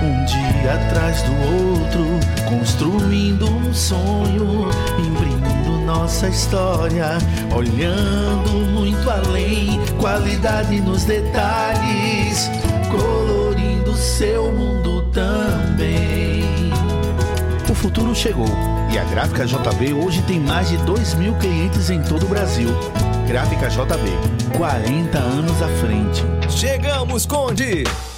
Um dia atrás do outro, construindo um sonho, imprimindo nossa história, olhando muito além, qualidade nos detalhes, colorindo seu mundo também. O futuro chegou e a Gráfica JB hoje tem mais de 2 mil clientes em todo o Brasil. Gráfica JB, 40 anos à frente.
Chegamos, Conde!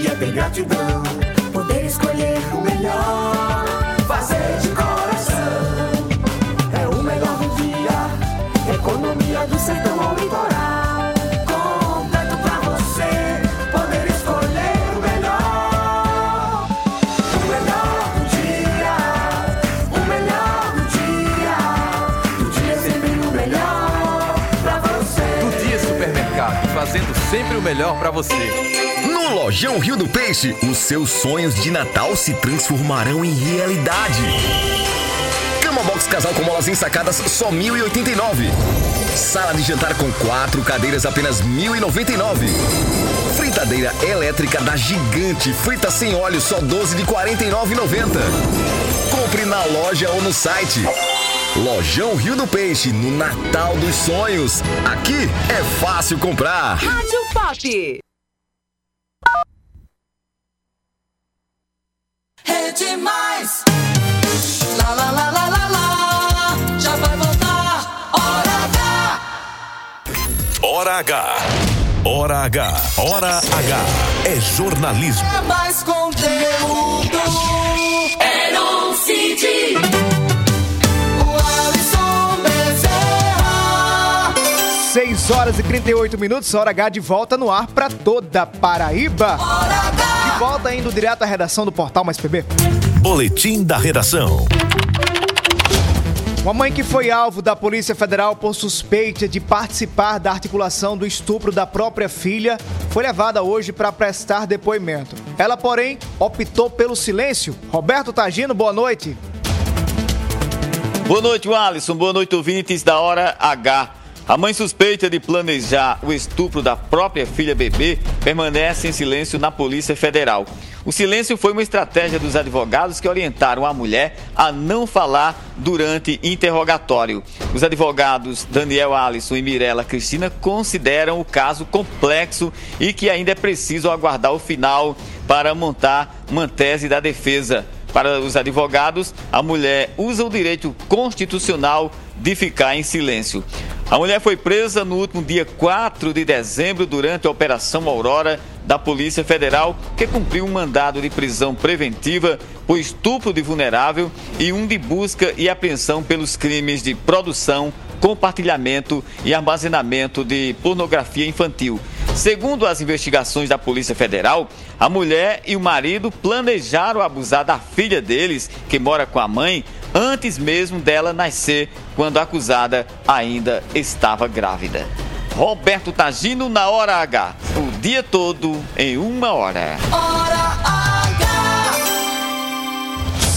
dia tem gratidão. Poder escolher o melhor. Fazer de coração. É o melhor do dia. Economia do sertão ao litoral. Completo pra você. Poder escolher o melhor. O melhor do dia. O melhor do dia. Do dia sempre o melhor pra você.
Do Dia Supermercado, fazendo sempre o melhor para você.
Lojão Rio do Peixe, os seus sonhos de Natal se transformarão em realidade. Cama box casal com molas ensacadas só 1.089. Sala de jantar com quatro cadeiras apenas 1.099. Fritadeira elétrica da Gigante, frita sem óleo só 12 de 49,90. Compre na loja ou no site. Lojão Rio do Peixe, no Natal dos Sonhos. Aqui é fácil comprar.
Rádio Pop.
É demais. Lá, lá, lá, lá, lá, lá. Já vai voltar. Hora H.
Hora H. Hora H. Hora H. É jornalismo.
É mais conteúdo. É no
6 horas e 38 minutos, hora H de volta no ar para toda Paraíba. De volta indo direto à redação do portal Mais PB.
Boletim da redação.
Uma mãe que foi alvo da Polícia Federal por suspeita de participar da articulação do estupro da própria filha foi levada hoje para prestar depoimento. Ela, porém, optou pelo silêncio. Roberto Tagino, boa noite.
Boa noite, Alisson. Boa noite, ouvintes da Hora H. A mãe suspeita de planejar o estupro da própria filha bebê permanece em silêncio na Polícia Federal. O silêncio foi uma estratégia dos advogados que orientaram a mulher a não falar durante interrogatório. Os advogados Daniel Alisson e Mirela Cristina consideram o caso complexo e que ainda é preciso aguardar o final para montar uma tese da defesa. Para os advogados, a mulher usa o direito constitucional de ficar em silêncio. A mulher foi presa no último dia 4 de dezembro durante a Operação Aurora da Polícia Federal, que cumpriu um mandado de prisão preventiva por estupro de vulnerável e um de busca e apreensão pelos crimes de produção, compartilhamento e armazenamento de pornografia infantil. Segundo as investigações da Polícia Federal, a mulher e o marido planejaram abusar da filha deles, que mora com a mãe, antes mesmo dela nascer, quando a acusada ainda estava grávida. Roberto Tagino na hora H. O dia todo em uma hora.
Hora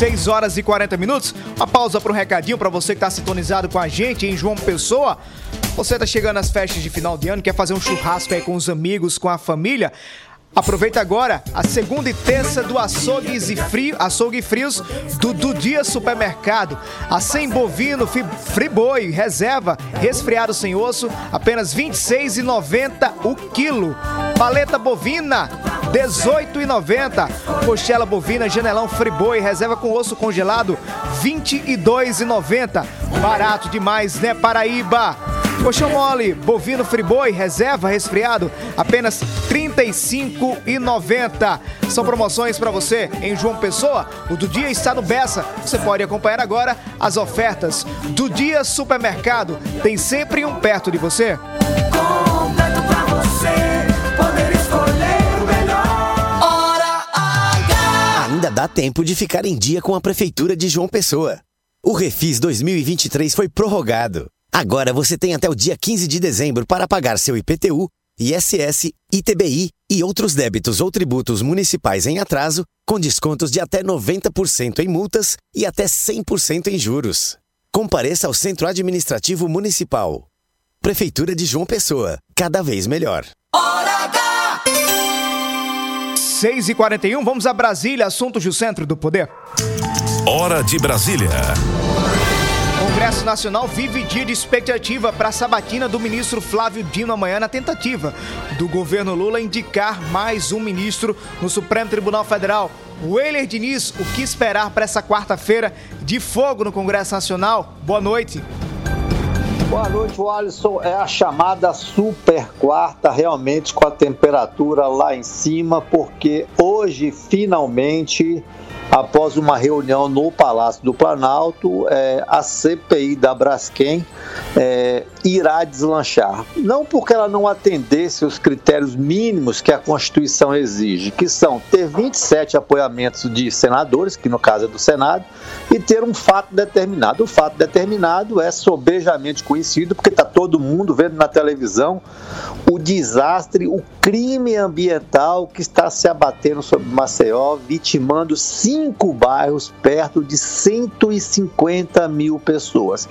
6 horas e 40 minutos. Uma pausa para um recadinho para você que está sintonizado com a gente em João Pessoa. Você está chegando às festas de final de ano, quer fazer um churrasco aí com os amigos, com a família? Aproveita agora a segunda e terça do Açougues e Frio, Açougue Frios do, do Dia Supermercado. A 100 bovino, friboi, reserva, resfriado sem osso, apenas R$ 26,90 o quilo. Paleta bovina, R$ 18,90. Coxela bovina, janelão friboi, reserva com osso congelado, R$ 22,90. Barato demais, né, Paraíba? Coxão mole, bovino friboi, reserva, resfriado, apenas R$ 35,90. São promoções para você em João Pessoa. O do dia está no Bessa. Você pode acompanhar agora as ofertas do Dia Supermercado. Tem sempre um perto de você.
Completo pra você poder escolher o melhor. Hora H.
Ainda dá tempo de ficar em dia com a Prefeitura de João Pessoa. O Refis 2023 foi prorrogado. Agora você tem até o dia 15 de dezembro para pagar seu IPTU, ISS, ITBI e outros débitos ou tributos municipais em atraso, com descontos de até 90% em multas e até 100% em juros. Compareça ao Centro Administrativo Municipal. Prefeitura de João Pessoa, cada vez melhor.
Hora H.
6 e 41 vamos a Brasília, assuntos do Centro do Poder.
Hora de Brasília.
Congresso Nacional vive dia de expectativa para a sabatina do ministro Flávio Dino amanhã na tentativa do governo Lula indicar mais um ministro no Supremo Tribunal Federal. Weiler Diniz, o que esperar para essa quarta-feira de fogo no Congresso Nacional? Boa noite.
Boa noite, Alisson. É a chamada super quarta, realmente com a temperatura lá em cima, porque hoje finalmente após uma reunião no Palácio do Planalto, é, a CPI da Braskem é, irá deslanchar. Não porque ela não atendesse os critérios mínimos que a Constituição exige, que são ter 27 apoiamentos de senadores, que no caso é do Senado, e ter um fato determinado. O fato determinado é sobejamente conhecido, porque está todo mundo vendo na televisão o desastre, o crime ambiental que está se abatendo sobre Maceió, vitimando cinco bairros, perto de 150 mil pessoas.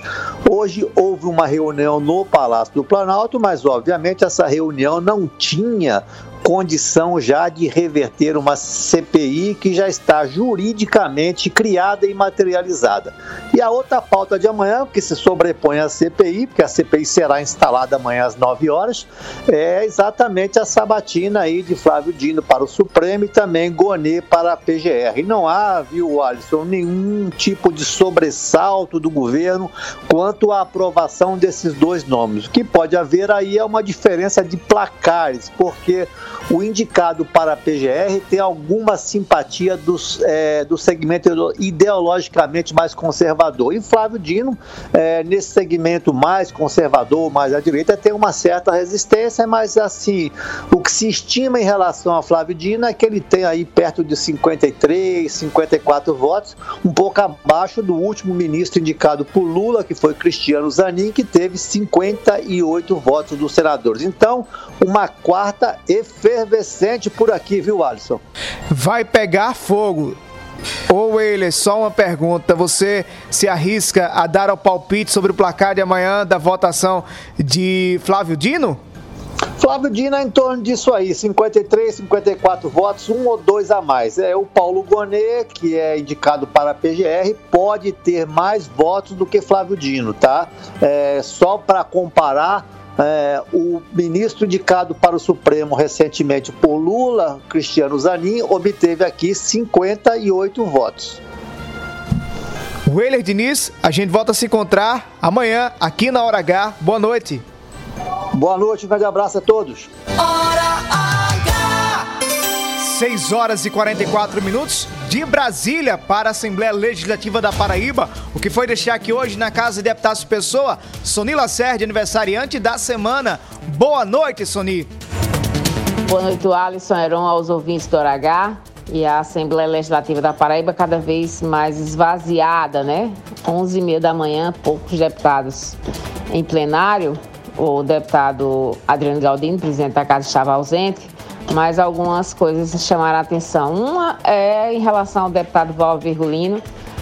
Hoje houve uma reunião no Palácio do Planalto, mas obviamente essa reunião não tinha condição já de reverter uma CPI que já está juridicamente criada e materializada. E a outra pauta de amanhã, que se sobrepõe à CPI, porque a CPI será instalada amanhã às 9 horas, é exatamente a sabatina aí de Flávio Dino para o Supremo e também Gonê para a PGR. E não há, viu, Alisson, nenhum tipo de sobressalto do governo quanto à aprovação desses dois nomes. O que pode haver aí é uma diferença de placares, porque o indicado para a PGR tem alguma simpatia dos, é, do segmento ideologicamente mais conservador. E Flávio Dino, é, nesse segmento mais conservador, mais à direita, tem uma certa resistência, mas assim, o que se estima em relação a Flávio Dino é que ele tem aí perto de 53, 54 votos, um pouco abaixo do último ministro indicado por Lula, que foi Cristiano Zanin, que teve 58 votos dos senadores. Então, uma quarta efervescente por aqui, viu, Alisson?
Vai pegar fogo. Ô Weiler, só uma pergunta. Você se arrisca a dar o palpite sobre o placar de amanhã da votação de Flávio Dino?
Flávio Dino é em torno disso aí, 53, 54 votos, um ou dois a mais. É o Paulo Gonet, que é indicado para a PGR, pode ter mais votos do que Flávio Dino, tá? É, só para comparar, é, o ministro indicado para o Supremo recentemente por Lula, Cristiano Zanin, obteve aqui 58 votos.
Weiler Diniz, a gente volta a se encontrar amanhã aqui na Hora H. Boa noite.
Boa noite, um grande abraço a todos.
Hora H!
6 horas e 44 minutos de Brasília para a Assembleia Legislativa da Paraíba. O que foi deixar aqui hoje na Casa de Deputados Pessoa, Soni Lacerda, aniversariante da semana. Boa noite, Soni.
Boa noite, Alisson Heron, aos ouvintes do Hora H e a Assembleia Legislativa da Paraíba cada vez mais esvaziada, né? 11 e meia da manhã, poucos deputados em plenário. O deputado Adriano Galdino, presidente da casa, estava ausente, mas algumas coisas chamaram a atenção. Uma é em relação ao deputado Val Virgulino,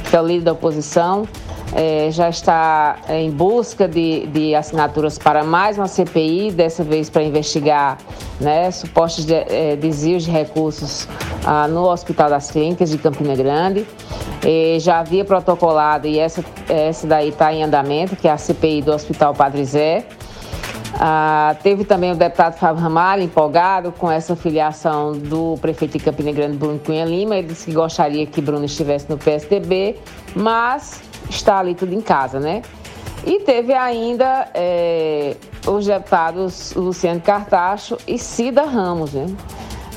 que é o líder da oposição, é, já está em busca de, de, assinaturas para mais uma CPI, dessa vez para investigar né, supostos de, é, desvios de recursos ah, no Hospital das Clínicas de Campina Grande. E já havia protocolado, e essa, essa daí está em andamento, que é a CPI do Hospital Padre Zé. Ah, teve também o deputado Fábio Ramalho empolgado com essa filiação do prefeito de Campina Grande, Bruno Cunha Lima. Ele disse que gostaria que Bruno estivesse no PSDB, mas está ali tudo em casa, né? E teve ainda é, os deputados Luciano Cartacho e Cida Ramos, né?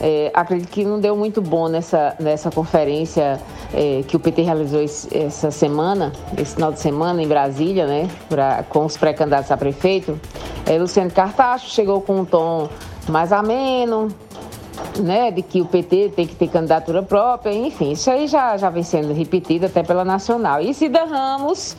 É, acredito que não deu muito bom nessa, nessa conferência é, que o PT realizou esse, essa semana, esse final de semana em Brasília, né, pra, com os pré-candidatos a prefeito. É, Luciano Cartacho chegou com um tom mais ameno, né, de que o PT tem que ter candidatura própria, enfim, isso aí já, já vem sendo repetido até pela Nacional. E Cida Ramos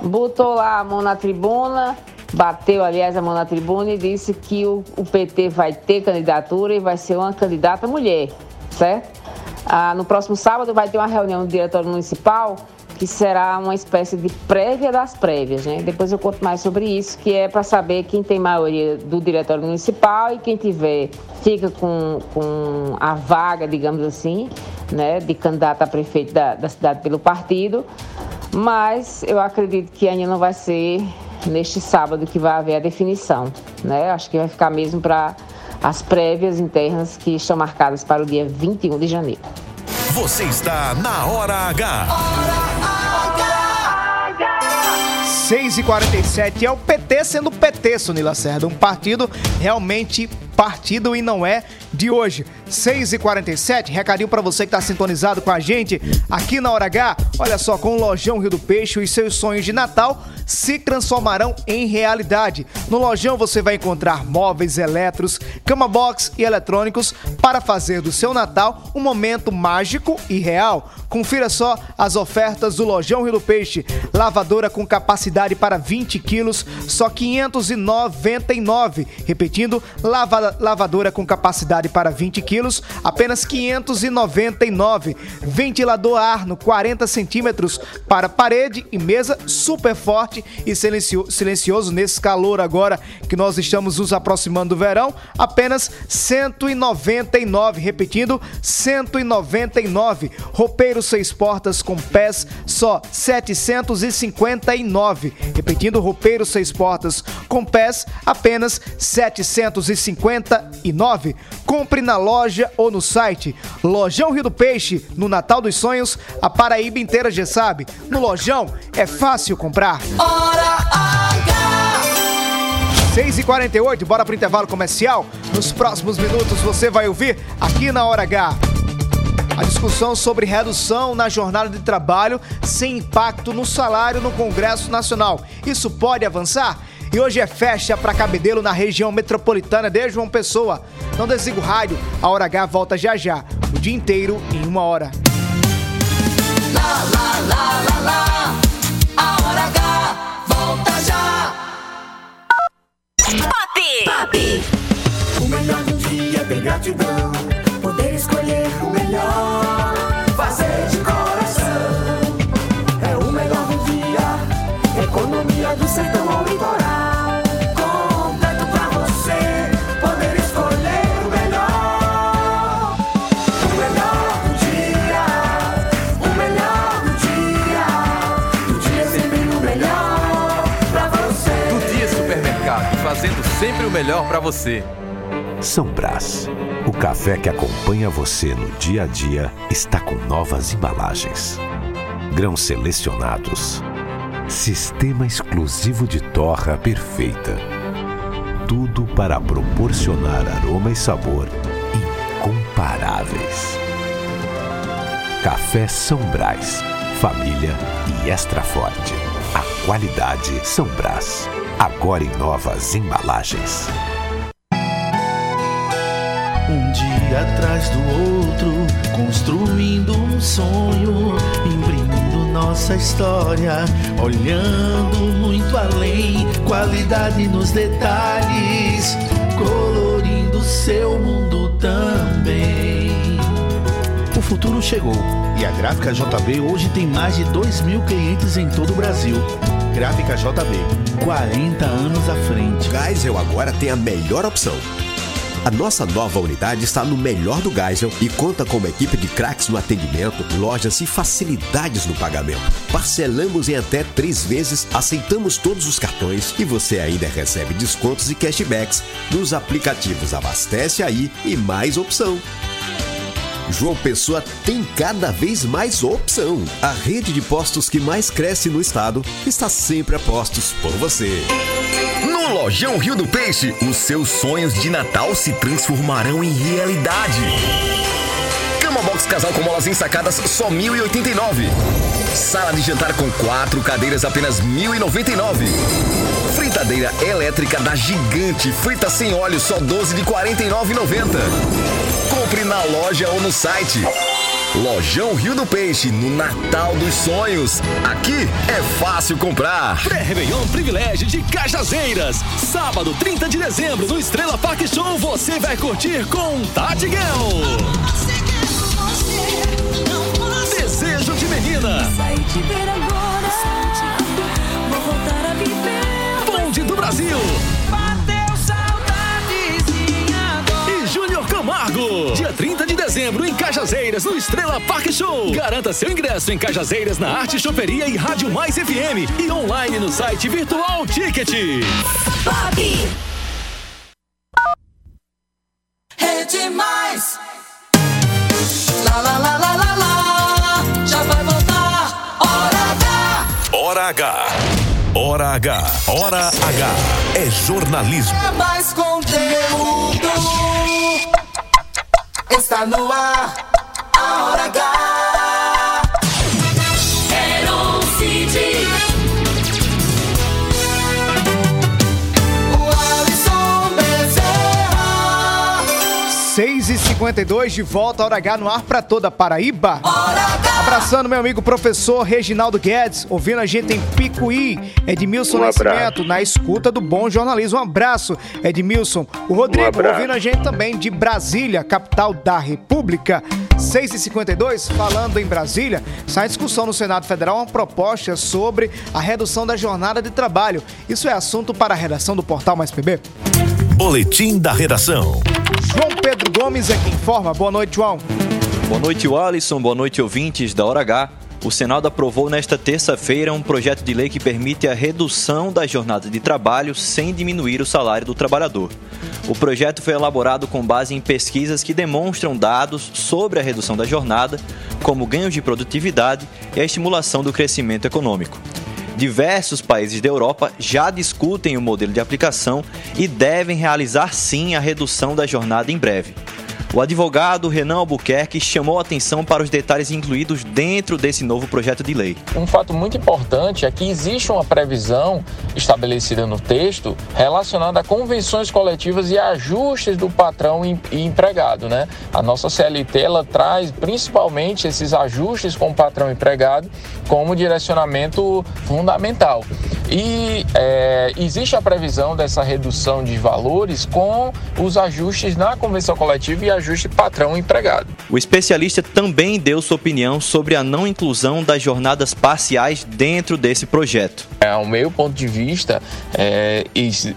botou lá a mão na tribuna bateu, aliás, a mão na tribuna e disse que o, o PT vai ter candidatura e vai ser uma candidata mulher, certo? Ah, no próximo sábado vai ter uma reunião do diretório municipal que será uma espécie de prévia das prévias, né? Depois eu conto mais sobre isso, que é para saber quem tem maioria do diretório municipal e quem tiver fica com, com a vaga, digamos assim, né, de candidato a prefeito da, da cidade pelo partido. Mas eu acredito que ainda não vai ser neste sábado que vai haver a definição. Né? Acho que vai ficar mesmo para as prévias internas que estão marcadas para o dia 21 de janeiro.
Você está na Hora H.
Hora H.
6 e 47 é o PT sendo PT, Sonila Lacerda. Um partido realmente partido e não é de hoje. 6 e 47 recadinho para você que está sintonizado com a gente aqui na Hora H. Olha só, com o Lojão Rio do Peixe, os seus sonhos de Natal se transformarão em realidade. No Lojão você vai encontrar móveis, eletros, cama box e eletrônicos para fazer do seu Natal um momento mágico e real. Confira só as ofertas do Lojão Rio do Peixe. Lavadora com capacidade para 20 quilos, só 599. Repetindo, lava, lavadora com capacidade para 20 quilos, apenas 599. Ventilador Arno 40 centímetros para parede e mesa super forte e silencio, silencioso nesse calor agora que nós estamos nos aproximando do verão, apenas 199. Repetindo, 199. Roupeiro seis portas com pés, só 759. Repetindo, roupeiro seis portas com pés, apenas 759. Compre na loja ou no site Lojão Rio do Peixe, no Natal dos Sonhos, a Paraíba inteira já sabe. No Lojão é fácil comprar.
Hora H.
6 e 48 bora pro intervalo comercial. Nos próximos minutos você vai ouvir aqui na Hora H. A discussão sobre redução na jornada de trabalho sem impacto no salário no Congresso Nacional. Isso pode avançar? E hoje é festa para cabedelo na região metropolitana de João Pessoa. Não desliga o rádio, a Hora H volta já já, o dia inteiro em uma hora.
Lá, lá, lá, lá, lá. A Hora H volta já.
Pop!
Pop.
O melhor do dia tem gratidão. Poder escolher o melhor. Faz
fazer de coração. É o melhor do dia, economia do sertão ao litoral. Sempre o melhor pra você.
São Brás, o café que acompanha você no dia a dia, está com novas embalagens. Grãos selecionados. Sistema exclusivo de torra perfeita. Tudo para proporcionar aroma e sabor incomparáveis. Café São Brás, família e extra forte. A qualidade São Brás, agora em novas embalagens.
Um dia atrás do outro, construindo um sonho, imprimindo nossa história, olhando muito além, qualidade nos detalhes, colorindo seu mundo também. O futuro chegou e a Gráfica JB hoje tem mais de 2 mil clientes em todo o Brasil. Gráfica JB, 40 anos à frente.
Geisel agora tem a melhor opção. A nossa nova unidade está no melhor do Geisel e conta com uma equipe de craques no atendimento, lojas e facilidades no pagamento. Parcelamos em até três vezes, aceitamos todos os cartões e você ainda recebe descontos e cashbacks nos aplicativos Abastece Aí e Mais Opção. João Pessoa tem cada vez mais opção. A rede de postos que mais cresce no estado está sempre a postos por você.
No Lojão Rio do Peixe, os seus sonhos de Natal se transformarão em realidade. Cama box casal com molas ensacadas só 1.089. Sala de jantar com quatro cadeiras apenas 1.099. Fritadeira elétrica da Gigante, frita sem óleo só 12 de 49,90. Compre na loja ou no site. Lojão Rio do Peixe, no Natal dos Sonhos. Aqui é fácil comprar.
Pré-Réveillon Privilégio de Cajazeiras. Sábado, 30 de dezembro, no Estrela Park Show, você vai curtir com Tati Guel. Desejo de menina. Bonde do Brasil. Camargo. Dia 30 de dezembro, em Cajazeiras, no Estrela Park Show. Garanta seu ingresso em Cajazeiras, na Arte Choperia e Rádio Mais FM. E online no site Virtual Ticket.
Rede Mais. Lá, lá, lá, lá, lá, lá. Já vai voltar. Hora H.
Hora H. Hora H. Hora H. É jornalismo.
É mais conteúdo. Está no ar. A Hora
6 e 52 de volta, hora H no ar pra toda Paraíba. Abraçando meu amigo professor Reginaldo Guedes, ouvindo a gente em Picuí. Edmilson
Um
Nascimento, na escuta do bom jornalismo. Um abraço, Edmilson. O Rodrigo,
Um
ouvindo a gente também de Brasília, capital da República. 6 e 52 falando em Brasília, sai em discussão no Senado Federal uma proposta sobre a redução da jornada de trabalho. Isso é assunto para a redação do Portal Mais PB.
Boletim da redação.
João Pedro Gomes é quem informa. Boa noite, João.
Boa noite, Alisson. Boa noite, ouvintes da Hora H. O Senado aprovou nesta terça-feira um projeto de lei que permite a redução da jornada de trabalho sem diminuir o salário do trabalhador. O projeto foi elaborado com base em pesquisas que demonstram dados sobre a redução da jornada, como ganhos de produtividade e a estimulação do crescimento econômico. Diversos países da Europa já discutem o modelo de aplicação e devem realizar sim a redução da jornada em breve. O advogado Renan Albuquerque chamou atenção para os detalhes incluídos dentro desse novo projeto de lei.
Um fato muito importante é que existe uma previsão estabelecida no texto relacionada a convenções coletivas e ajustes do patrão e empregado, né? A nossa CLT ela traz principalmente esses ajustes com o patrão e empregado como direcionamento fundamental. E é, existe a previsão dessa redução de valores com os ajustes na convenção coletiva e ajuste patrão-empregado.
O especialista também deu sua opinião sobre a não inclusão das jornadas parciais dentro desse projeto.
É, ao meu ponto de vista, é,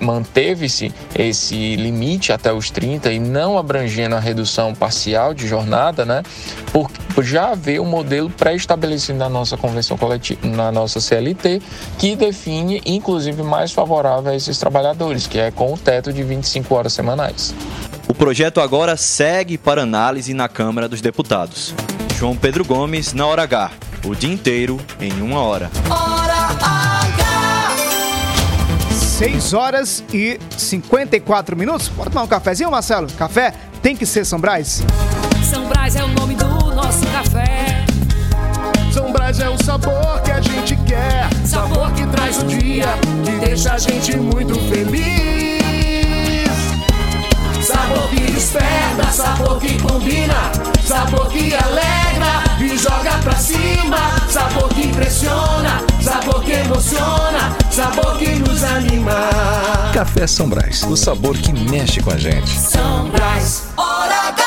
manteve-se esse limite até os 30 e não abrangendo a redução parcial de jornada, né? Por, por já haver um modelo pré-estabelecido na nossa convenção coletiva, na nossa CLT, que define, inclusive, mais favorável a esses trabalhadores, que é com o teto de 25 horas semanais.
O projeto agora segue para análise na Câmara dos Deputados. João Pedro Gomes, na hora H. O dia inteiro em uma hora.
Hora H.
6 horas e 54 minutos. Bora tomar um cafezinho, Marcelo? Café tem que ser São Brás?
São Brás é o nome do nosso café.
São Brás é o sabor que a gente quer.
Sabor que traz o dia,
que deixa a gente muito feliz.
Sabor que combina, sabor que alegra e joga pra cima. Sabor que impressiona, sabor que emociona, sabor que nos anima.
Café São Brás, o sabor que mexe com a gente.
São Brás, hora H.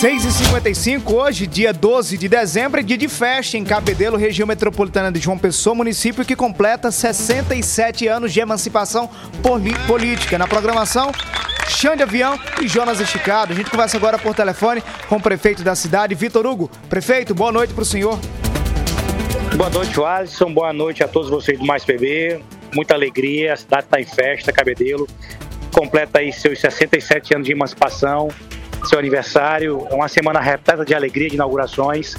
6h55, hoje, dia 12 de dezembro, é dia de festa em Cabedelo, região metropolitana de João Pessoa, município que completa 67 anos de emancipação política. Na programação, Xande Avião e Jonas Esticado. A gente conversa agora por telefone com o prefeito da cidade, Vitor Hugo. Prefeito, boa noite para o senhor.
Boa noite, Alisson. Boa noite a todos vocês do Mais PB. Muita alegria, a cidade está em festa, Cabedelo. Completa aí seus 67 anos de emancipação, seu aniversário. É uma semana repleta de alegria, de inaugurações.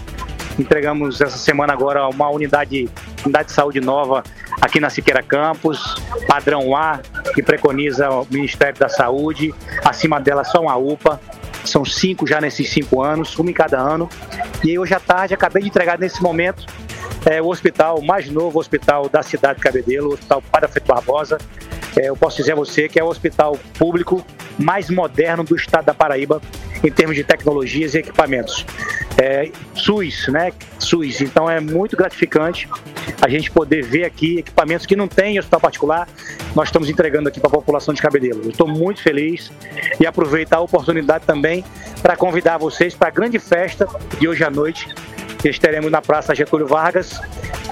Entregamos essa semana agora uma unidade, unidade de saúde nova aqui na Siqueira Campos, padrão A, que preconiza o Ministério da Saúde. Acima dela só uma UPA. São cinco já nesses cinco anos, uma em cada ano. E hoje à tarde acabei de entregar nesse momento é, o hospital, mais novo hospital da cidade de Cabedelo, o Hospital Padre Barbosa. É, eu posso dizer a você que é o hospital público mais moderno do estado da Paraíba em termos de tecnologias e equipamentos. É, SUS, né? SUS. Então é muito gratificante a gente poder ver aqui equipamentos que não tem em hospital particular, nós estamos entregando aqui para a população de Cabedelo. Estou muito feliz e aproveitar a oportunidade também para convidar vocês para a grande festa de hoje à noite, que estaremos na Praça Getúlio Vargas,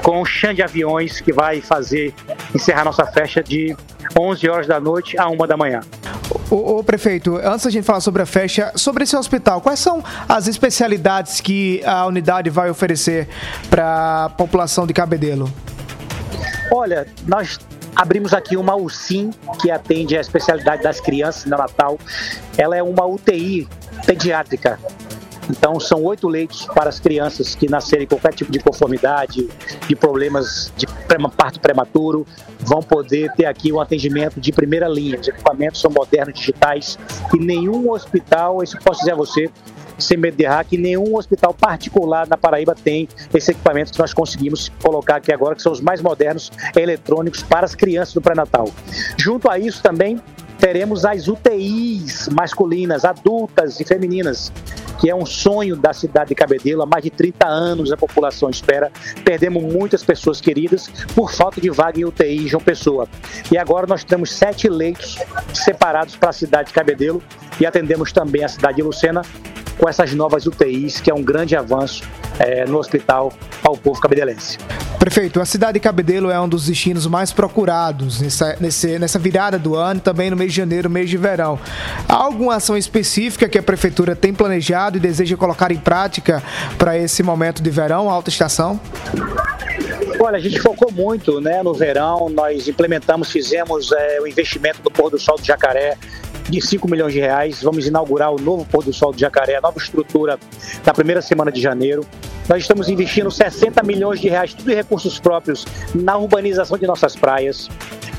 com o Xande Aviões, que vai fazer, encerrar nossa festa de 11 horas da noite a 1 da manhã.
Ô, ô, prefeito, antes da gente falar sobre a festa, sobre esse hospital, quais são as especialidades que a unidade vai oferecer para a população de Cabedelo?
Olha, nós abrimos aqui uma UCIM, que atende a especialidade das crianças no Natal. Ela é uma UTI pediátrica. Então, são oito leitos para as crianças que nascerem com qualquer tipo de conformidade, de problemas de parto prematuro, vão poder ter aqui um atendimento de primeira linha. Os equipamentos são modernos, digitais, e nenhum hospital, isso posso dizer a você, sem medo de errar, que nenhum hospital particular na Paraíba tem esse equipamento que nós conseguimos colocar aqui agora, que são os mais modernos eletrônicos para as crianças do pré-natal. Junto a isso também teremos as UTIs masculinas, adultas e femininas, que é um sonho da cidade de Cabedelo. Há mais de 30 anos a população espera. Perdemos muitas pessoas queridas por falta de vaga em UTI João Pessoa. E agora nós temos sete leitos separados para a cidade de Cabedelo e atendemos também a cidade de Lucena com essas novas UTIs, que é um grande avanço é, no hospital ao povo cabedelense.
Prefeito, a cidade de Cabedelo é um dos destinos mais procurados nessa, nesse, nessa virada do ano, também no mês de janeiro, mês de verão. Há alguma ação específica que a prefeitura tem planejado e deseja colocar em prática para esse momento de verão, alta estação?
Olha, a gente focou muito né, no verão, nós implementamos, fizemos é, o investimento do Pôr do Sol do Jacaré, de 5 milhões de reais. Vamos inaugurar o novo pôr do sol do Jacaré, a nova estrutura na primeira semana de janeiro. Nós estamos investindo 60 milhões de reais, tudo em recursos próprios, na urbanização de nossas praias.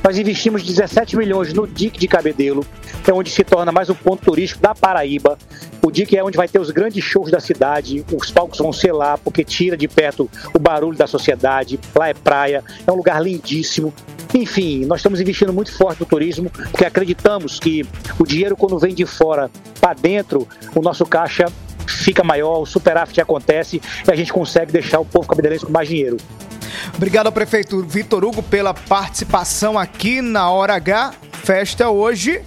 Nós investimos 17 milhões no DIC de Cabedelo, que é onde se torna mais um ponto turístico da Paraíba. O DIC é onde vai ter os grandes shows da cidade, os palcos vão ser lá, porque tira de perto o barulho da sociedade. Lá é praia, é um lugar lindíssimo. Enfim, nós estamos investindo muito forte no turismo, porque acreditamos que o dinheiro, quando vem de fora para dentro, o nosso caixa fica maior, o superávit acontece e a gente consegue deixar o povo cabeleirense com mais dinheiro.
Obrigado ao prefeito Vitor Hugo pela participação aqui na Hora H. Festa hoje.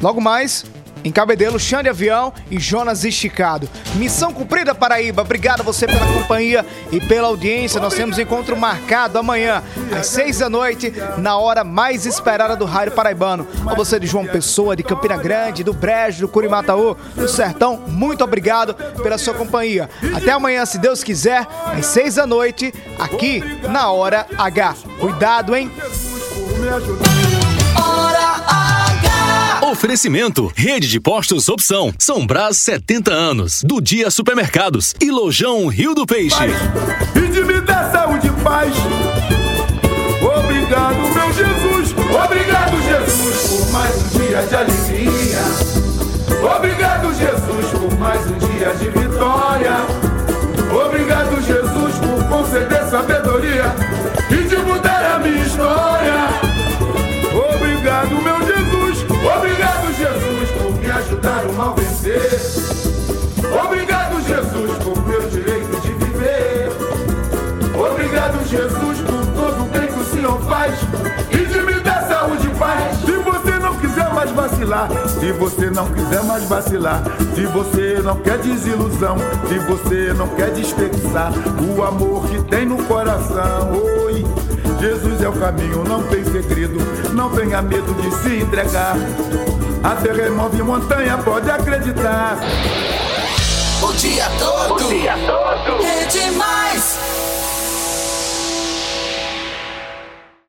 Logo mais, em Cabedelo, Xande Avião e Jonas Esticado. Missão cumprida, Paraíba. Obrigado a você pela companhia e pela audiência. Nós temos encontro marcado amanhã, às seis da noite, na hora mais esperada do Rádio Paraibano. A você de João Pessoa, de Campina Grande, do Brejo, do Curimataú, do Sertão, muito obrigado pela sua companhia. Até amanhã, se Deus quiser, às seis da noite, aqui na Hora H. Cuidado, hein?
Oferecimento: Rede de Postos Opção. São Brás 70 anos. Do Dia Supermercados. E Lojão Rio do Peixe.
E de me dar saúde e paz. Obrigado, meu Jesus. Obrigado, Jesus, por mais um dia de alegria. Obrigado, Jesus, por meu direito de viver. Obrigado, Jesus, por todo o bem que o Senhor faz e de me dar saúde e paz. Se você não quiser mais vacilar, se você não quiser mais vacilar, se você não quer desilusão, se você não quer desperdiçar o amor que tem no coração, oi. Jesus é o caminho, não tem segredo, não tenha medo de se entregar. Até remove montanha, pode acreditar.
O dia todo.
O dia todo.
É demais.